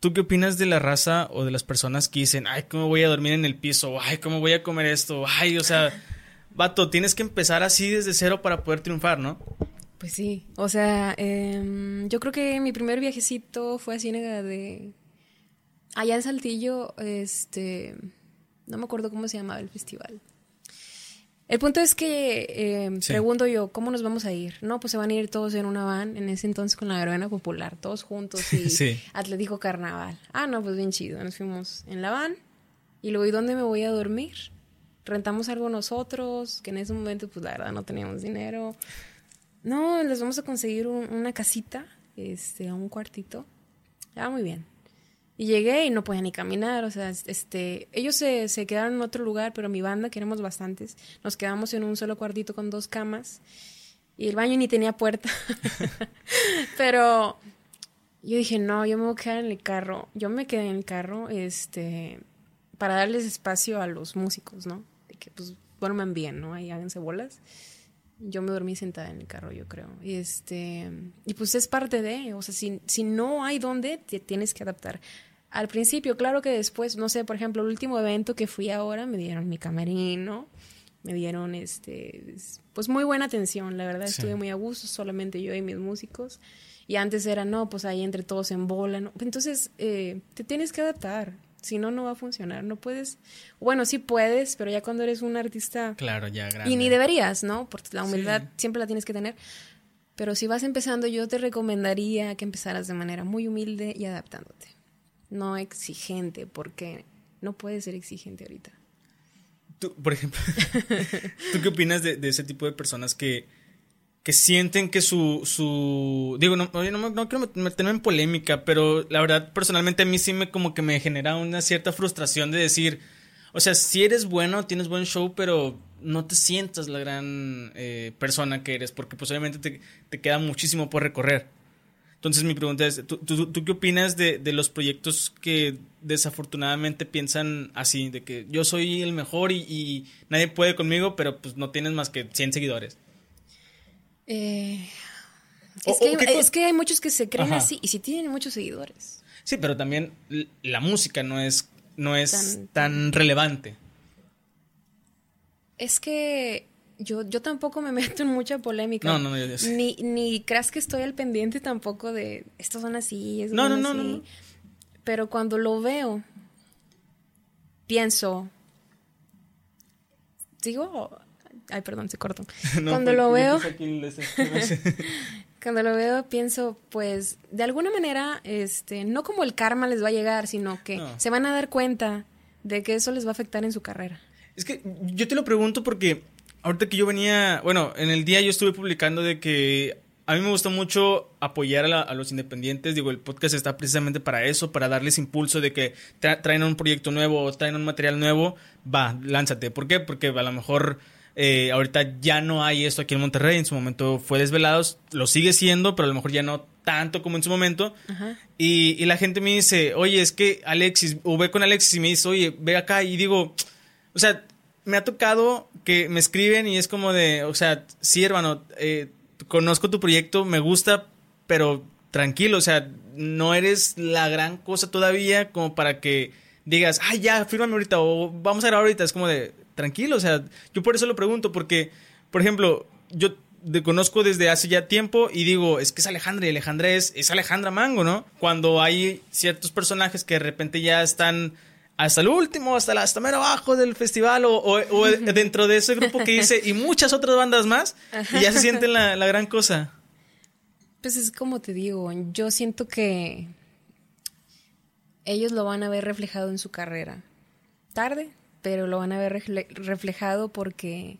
¿Tú qué opinas de la raza o de las personas que dicen, ay, ¿cómo voy a dormir en el piso? Ay, ¿cómo voy a comer esto? Ay, o sea, vato, tienes que empezar así desde cero para poder triunfar, ¿no? Pues sí, o sea, em, yo creo que mi primer viajecito fue a Ciénaga de... Allá en Saltillo, este... No me acuerdo cómo se llamaba el festival. El punto es que eh, pregunto yo, ¿cómo nos vamos a ir? No, pues se van a ir todos en una van, en ese entonces con la verbena popular, todos juntos y sí. Atlético Carnaval. Ah, no, pues bien chido. Nos fuimos en la van y luego, ¿y dónde me voy a dormir? Rentamos algo nosotros, que en ese momento, pues la verdad no teníamos dinero. No, les vamos a conseguir una casita, este, un cuartito. Ya, muy bien. Y llegué y no podía ni caminar, o sea, este, ellos se, se quedaron en otro lugar, pero mi banda, que éramos bastantes, nos quedamos en un solo cuartito con dos camas y el baño ni tenía puerta. pero yo dije, no, yo me voy a quedar en el carro. Yo me quedé en el carro, este, para darles espacio a los músicos, ¿no? Que, pues, me envíen, ¿no? Ahí háganse bolas. yo me dormí sentada en el carro, yo creo. Y este, y pues es parte de, o sea, si, si no hay dónde, te tienes que adaptar. Al principio, claro que después, no sé, por ejemplo, el último evento que fui ahora, me dieron mi camerino, me dieron este, pues muy buena atención, la verdad, estuve muy a gusto, solamente yo y mis músicos. Y antes era, no, pues ahí entre todos en bola, ¿no? Entonces, eh, te tienes que adaptar. Si no, no va a funcionar. No puedes. Bueno, sí puedes, pero ya cuando eres un artista. Claro, ya grande. Y ni deberías, ¿no? Porque la humildad siempre la tienes que tener. Pero si vas empezando, yo te recomendaría que empezaras de manera muy humilde y adaptándote. No exigente, porque no puedes ser exigente ahorita. Tú, por ejemplo, ¿tú qué opinas de ese tipo de personas que que sienten que su, su digo, no, no, quiero meterme en polémica, pero la verdad, personalmente a mí sí me como que me genera una cierta frustración de decir, o sea, si eres bueno, tienes buen show, pero no te sientas la gran eh, persona que eres, porque obviamente te, te, queda muchísimo por recorrer. Entonces mi pregunta es, ¿tú, tú, qué opinas de, de, los proyectos que desafortunadamente piensan así, de que yo soy el mejor y, y nadie puede conmigo, pero pues no tienes más que 100 seguidores? Eh, es, que hay, muchos que se creen así y si tienen muchos seguidores. Sí, pero también la música no es, no es tan, relevante. Es que yo, yo tampoco me meto en mucha polémica. No, no, no. Ni, ni creas que estoy al pendiente tampoco de estos son así, estos no, no, no, no. Pero cuando lo veo, pienso, digo, Ay, perdón, se cortó. cuando lo veo... cuando lo veo pienso, pues, de alguna manera, este, no como el karma les va a llegar, sino que se van a dar cuenta de que eso les va a afectar en su carrera. Es que yo te lo pregunto porque ahorita que yo venía, bueno, en el día yo estuve publicando de que a mí me gusta mucho apoyar a, los independientes. Digo, el podcast está precisamente para eso, para darles impulso de que traen un proyecto nuevo o traen un material nuevo. Va, lánzate. ¿Por qué? Porque a lo mejor eh, ahorita ya no hay esto aquí en Monterrey. En su momento fue Desvelados. Lo sigue siendo, pero a lo mejor ya no tanto como en su momento. Y, la gente me dice, oye, es que Alexis, o ve con Alexis y me dice, oye, ve acá. Y digo, o sea, me ha tocado que me escriben y es como de, o sea, sí, hermano, eh, conozco tu proyecto, me gusta, pero tranquilo, o sea, no eres la gran cosa todavía como para que digas, ay, ya, fírmame ahorita o vamos a grabar ahorita. Es como de, tranquilo, o sea, yo por eso lo pregunto, porque, por ejemplo, yo te conozco desde hace ya tiempo y digo, es que es Alejandra y Alejandra es, es Alejandra Mango, ¿no? Cuando hay ciertos personajes que de repente ya están hasta el último, hasta, la, hasta mero abajo del festival o, dentro de ese grupo que dice y muchas otras bandas más y ya se sienten la, la gran cosa. Pues es como te digo, yo siento que ellos lo van a ver reflejado en su carrera. Tarde, pero lo van a ver reflejado porque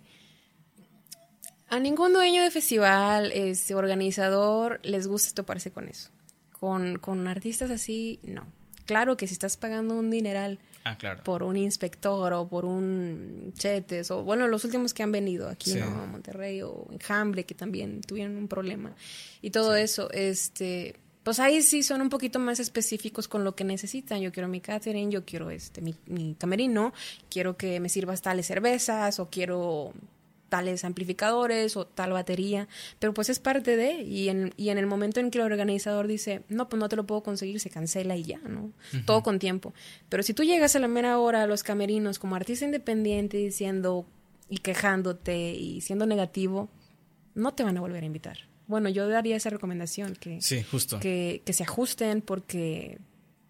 a ningún dueño de festival, este organizador, les gusta toparse con eso. Con, con artistas así, no. Claro que si estás pagando un dineral ah, por un inspector o por un Chetes, o bueno, los últimos que han venido aquí, ¿no? A Monterrey o en Hamble, que también tuvieron un problema. Y todo eso, este pues ahí sí son un poquito más específicos con lo que necesitan. Yo quiero mi catering, yo quiero este mi, camerino, quiero que me sirvas tales cervezas o quiero tales amplificadores o tal batería, pero pues es parte de, y en, y en el momento en que el organizador dice, no, pues no te lo puedo conseguir, se cancela y ya, ¿no? Todo con tiempo. Pero si tú llegas a la mera hora a los camerinos como artista independiente diciendo y quejándote y siendo negativo, no te van a volver a invitar bueno, yo daría esa recomendación, que, sí, justo. que, que se ajusten porque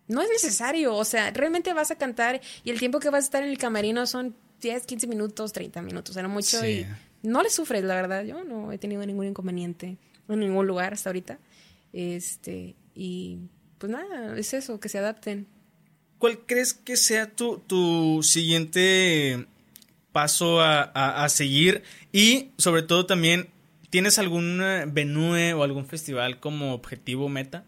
no es necesario, o sea, realmente vas a cantar y el tiempo que vas a estar en el camerino son 10, 15 minutos, 30 minutos, era mucho y no le sufres, la verdad, yo no he tenido ningún inconveniente en ningún lugar hasta ahorita. Este, y pues nada, es eso, que se adapten. ¿Cuál crees que sea tu, tu siguiente paso a, a seguir? Y sobre todo también ¿Tienes algún eh, venue o algún festival como objetivo meta?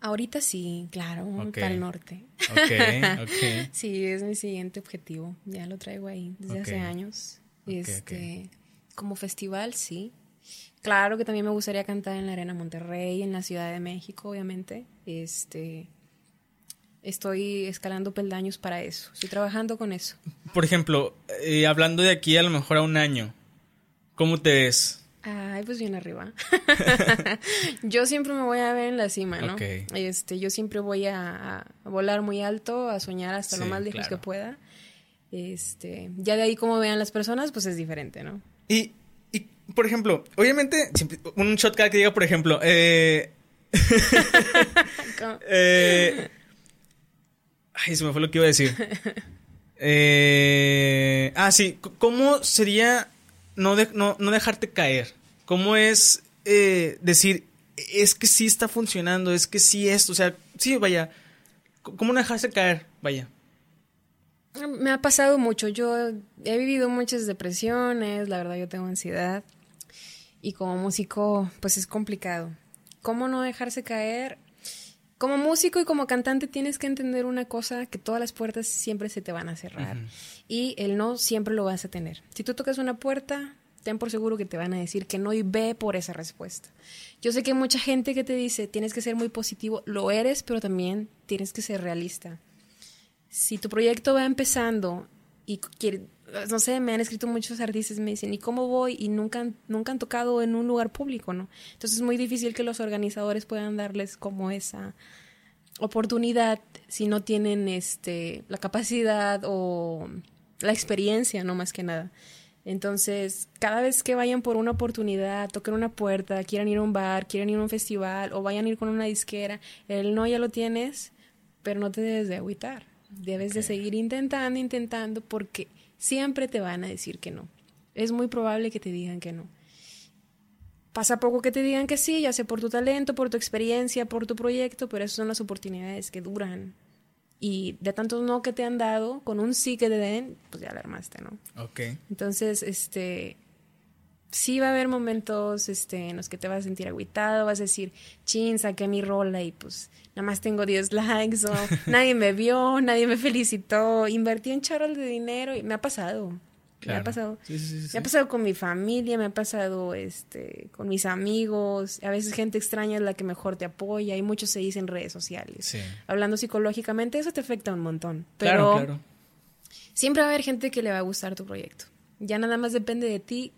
Ahorita sí, claro, para el norte. Ok, ok. sí, es mi siguiente objetivo. Ya lo traigo ahí desde hace años. este, Como festival, sí. Claro que también me gustaría cantar en la Arena Monterrey, en la Ciudad de México, obviamente. Este, estoy escalando peldaños para eso. Estoy trabajando con eso. Por ejemplo, eh, hablando de aquí a lo mejor a un año, ¿Cómo te ves? Ay, pues bien arriba. yo siempre me voy a ver en la cima, ¿no? Este, yo siempre voy a, volar muy alto, a soñar hasta lo más lejos que pueda. Este, ya de ahí como vean las personas, pues es diferente, ¿no? Y, y por ejemplo, obviamente, un shot cada que diga, por ejemplo, eh... eh... Ay, se me fue lo que iba a decir. Eh... Ah, sí, ¿cómo sería no, no, no dejarte caer. ¿Cómo es eh, decir, es que sí está funcionando, es que sí esto, o sea, sí, vaya, ¿cómo no dejarse caer? Vaya. Me ha pasado mucho, yo he vivido muchas depresiones, la verdad yo tengo ansiedad y como músico pues es complicado. ¿Cómo no dejarse caer? Como músico y como cantante tienes que entender una cosa, que todas las puertas siempre se te van a cerrar y el no siempre lo vas a tener. Si tú tocas una puerta, ten por seguro que te van a decir que no y ve por esa respuesta. Yo sé que hay mucha gente que te dice, tienes que ser muy positivo, lo eres, pero también tienes que ser realista. Si tu proyecto va empezando y no sé, me han escrito muchos artistas, me dicen, ¿y cómo voy? Y nunca, nunca han tocado en un lugar público, ¿no? Entonces es muy difícil que los organizadores puedan darles como esa oportunidad si no tienen este, la capacidad o la experiencia, no más que nada. Entonces, cada vez que vayan por una oportunidad, toquen una puerta, quieran ir a un bar, quieran ir a un festival o vayan a ir con una disquera, el no ya lo tienes, pero no te debes de agüitar. Debes de seguir intentando, intentando, porque siempre te van a decir que no. Es muy probable que te digan que no. Pasa poco que te digan que sí, ya sea por tu talento, por tu experiencia, por tu proyecto, pero esas son las oportunidades que duran y de tantos no que te han dado, con un sí que te den, pues ya la armaste, ¿no? Ok. Entonces, este, sí va a haber momentos este, en los que te vas a sentir agüitado, vas a decir, chin, saqué mi rola y pues nada más tengo 10 likes o nadie me vio, nadie me felicitó, invertí un charol de dinero y me ha pasado. Me ha pasado. me ha pasado con mi familia, me ha pasado este, con mis amigos. A veces gente extraña es la que mejor te apoya y muchos se dicen en redes sociales. Hablando psicológicamente, eso te afecta un montón. Pero siempre va a haber gente que le va a gustar tu proyecto. Ya nada más depende de ti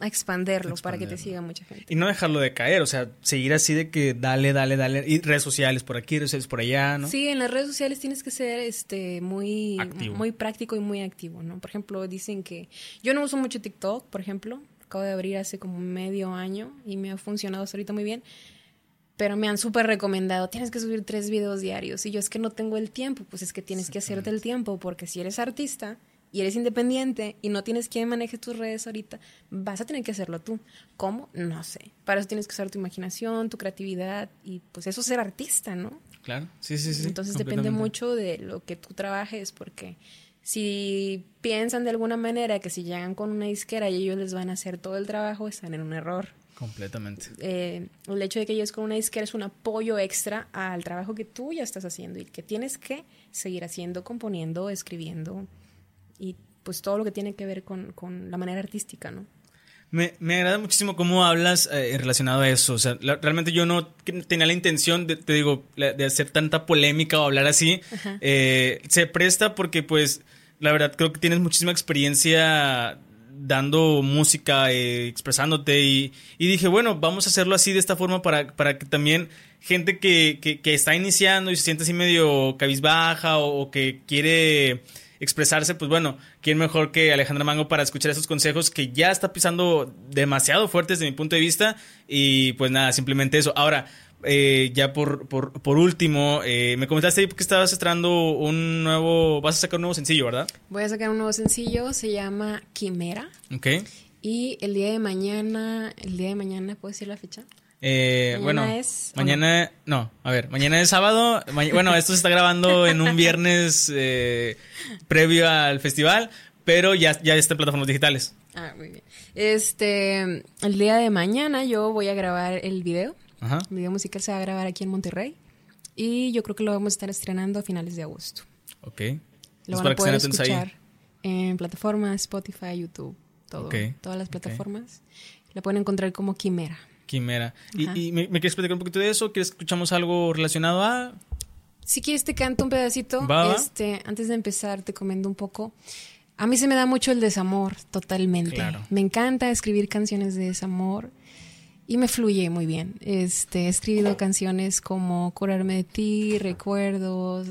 a expanderlo, para que te siga mucha gente. Y no dejarlo de caer, o sea, seguir así de que dale, dale, dale. Y redes sociales por aquí, redes sociales por allá, ¿no? Sí, en las redes sociales tienes que ser este muy, muy práctico y muy activo, ¿no? Por ejemplo, dicen que yo no uso mucho TikTok, por ejemplo. Acabo de abrir hace como medio año y me ha funcionado hasta ahorita muy bien. Pero me han súper recomendado, tienes que subir tres videos diarios. Y yo es que no tengo el tiempo, pues es que tienes que hacerte el tiempo, porque si eres artista, y eres independiente y no tienes quien maneje tus redes ahorita, vas a tener que hacerlo tú. ¿Cómo? No sé. Para eso tienes que usar tu imaginación, tu creatividad y pues eso es ser artista, ¿no? Claro, sí, sí, sí. Entonces depende mucho de lo que tú trabajes porque si piensan de alguna manera que si llegan con una disquera y ellos les van a hacer todo el trabajo, están en un error. Completamente. Eh, el hecho de que ellos con una disquera es un apoyo extra al trabajo que tú ya estás haciendo y que tienes que seguir haciendo, componiendo, escribiendo, y pues todo lo que tiene que ver con, la manera artística, ¿no? Me, me, agrada muchísimo cómo hablas eh, relacionado a eso. O sea, realmente yo no tenía la intención, de, te digo, de hacer tanta polémica o hablar así. Eh, se presta porque, pues, la verdad creo que tienes muchísima experiencia dando música, eh, expresándote y, y, dije, bueno, vamos a hacerlo así de esta forma para, para que también gente que, que, que está iniciando y se siente así medio cabizbaja o, o que quiere expresarse, pues bueno, ¿quién mejor que Alejandra Mango para escuchar esos consejos que ya está pisando demasiado fuertes desde mi punto de vista? Y pues nada, simplemente eso. Ahora, eh, ya por, por, por último, eh, me comentaste que estabas estrenando un nuevo, vas a sacar un nuevo sencillo, ¿verdad? Voy a sacar un nuevo sencillo, se llama Quimera. Ok. Y el día de mañana, el día de mañana, ¿puedo decir la fecha? Eh, bueno, mañana, no? a ver, mañana es sábado. bueno, esto se está grabando en un viernes eh, previo al festival, pero ya, ya está en plataformas digitales. Ah, muy bien. Este, el día de mañana yo voy a grabar el video. Ajá. El video musical se va a grabar aquí en Monterrey. Y yo creo que lo vamos a estar estrenando a finales de agosto. Ok. Lo van a poder escuchar en plataformas, Spotify, YouTube, todo. Todas las plataformas. La pueden encontrar como Quimera. Quimera. ¿Y, me, quieres platicar un poquito de eso? ¿Quieres que escuchamos algo relacionado a...? Si quieres te canto un pedacito. Este, antes de empezar te comento un poco. A mí se me da mucho el desamor, totalmente. Me encanta escribir canciones de desamor y me fluye muy bien. Este, he escrito canciones como Curarme de ti, Recuerdos.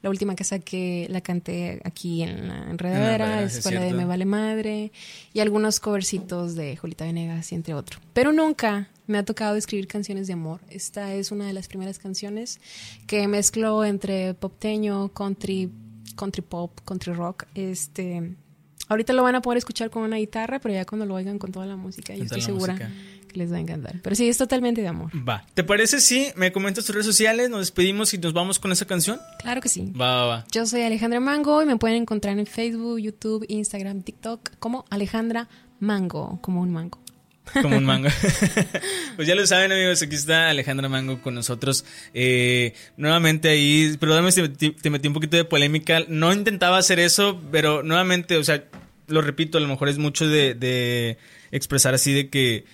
La última que saqué la canté aquí en la enredadera, Escuela de Me Vale Madre, y algunos covercitos de Julita Venegas, y entre otros. Pero nunca me ha tocado escribir canciones de amor. Esta es una de las primeras canciones que mezclo entre popteño, country, country pop, country rock. Este, ahorita lo van a poder escuchar con una guitarra, pero ya cuando lo oigan con toda la música, yo estoy segura que les va a encantar. Pero sí, es totalmente de amor. Va. ¿Te parece si me comentas tus redes sociales, nos despedimos y nos vamos con esa canción? Claro que sí. Va, va, va. Yo soy Alejandra Mango y me pueden encontrar en Facebook, YouTube, Instagram, TikTok como Alejandra Mango, como un mango. Como un mango. pues ya lo saben, amigos. Aquí está Alejandra Mango con nosotros. Eh, nuevamente ahí, perdóname si te, metí un poquito de polémica. No intentaba hacer eso, pero nuevamente, o sea, lo repito, a lo mejor es mucho de, expresar así de que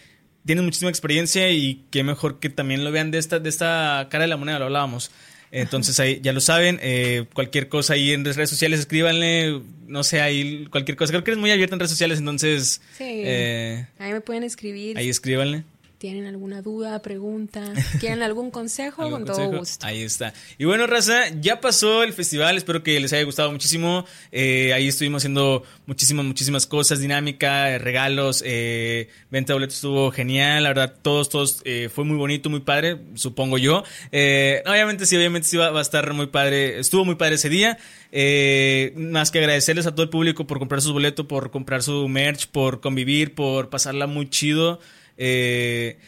tienes muchísima experiencia y que mejor que también lo vean de esta, de esta cara de la moneda, lo hablábamos. Entonces ahí ya lo saben, eh, cualquier cosa ahí en redes sociales, escríbanle, no sé, ahí cualquier cosa. Creo que eres muy abierta en redes sociales, entonces... Sí. Eh, ahí me pueden escribir. Ahí escríbanle tienen alguna duda, pregunta, quieren algún consejo, con todo gusto. Ahí está. Y bueno, Raza, ya pasó el festival, espero que les haya gustado muchísimo. Eh, ahí estuvimos haciendo muchísimas, muchísimas cosas, dinámica, eh, regalos, eh, venta de boletos estuvo genial, la verdad, todos, todos, eh, fue muy bonito, muy padre, supongo yo. obviamente sí, obviamente sí va, va, a estar muy padre, estuvo muy padre ese día. más que agradecerles a todo el público por comprar sus boletos, por comprar su merch, por convivir, por pasarla muy chido. Eh,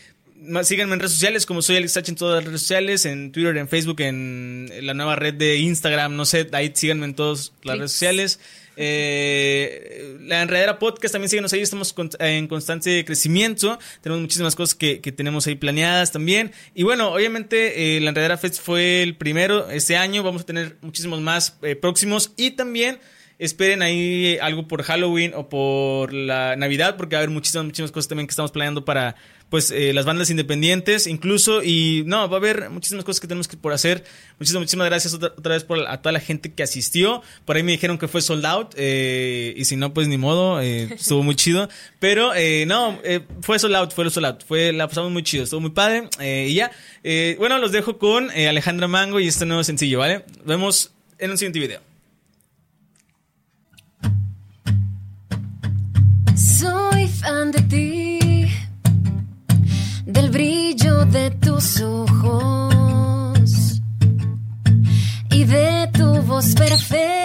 síganme en redes sociales, como soy Alex H en todas las redes sociales, en Twitter, en Facebook, en la nueva red de Instagram, no sé, ahí síganme en todas las redes sociales. Eh, la Enredera Podcast también síguenos ahí, estamos en constante crecimiento, tenemos muchísimas cosas que, tenemos ahí planeadas también. Y bueno, obviamente eh, la Enredera Fest fue el primero este año, vamos a tener muchísimos más eh, próximos y también esperen ahí algo por Halloween o por la Navidad, porque va a haber muchísimas, muchísimas cosas también que estamos planeando para pues eh, las bandas independientes, incluso, y no, va a haber muchísimas cosas que tenemos que por hacer. Muchísimas, muchísimas gracias otra, vez por, a toda la gente que asistió. Por ahí me dijeron que fue sold out, eh, y si no, pues ni modo, eh, estuvo muy chido. Pero no, fue sold out, fue sold out, fue, la pasamos muy chido, estuvo muy padre. y ya, bueno, los dejo con Alejandra Mango y este nuevo sencillo, ¿vale? Nos vemos en un siguiente video. Fan de ti, del brillo de tus ojos y de tu voz perfecta,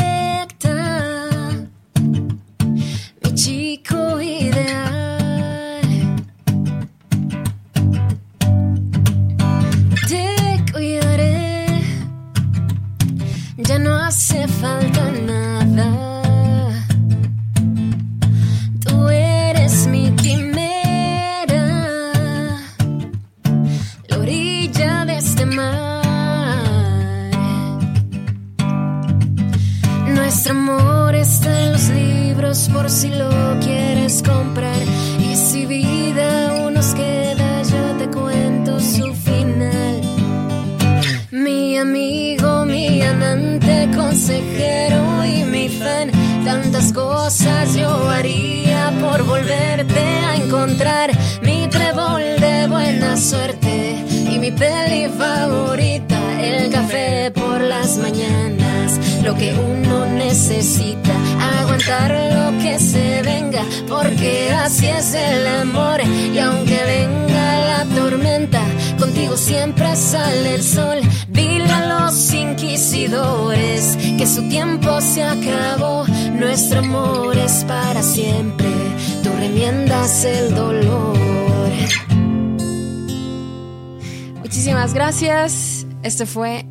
Este fue.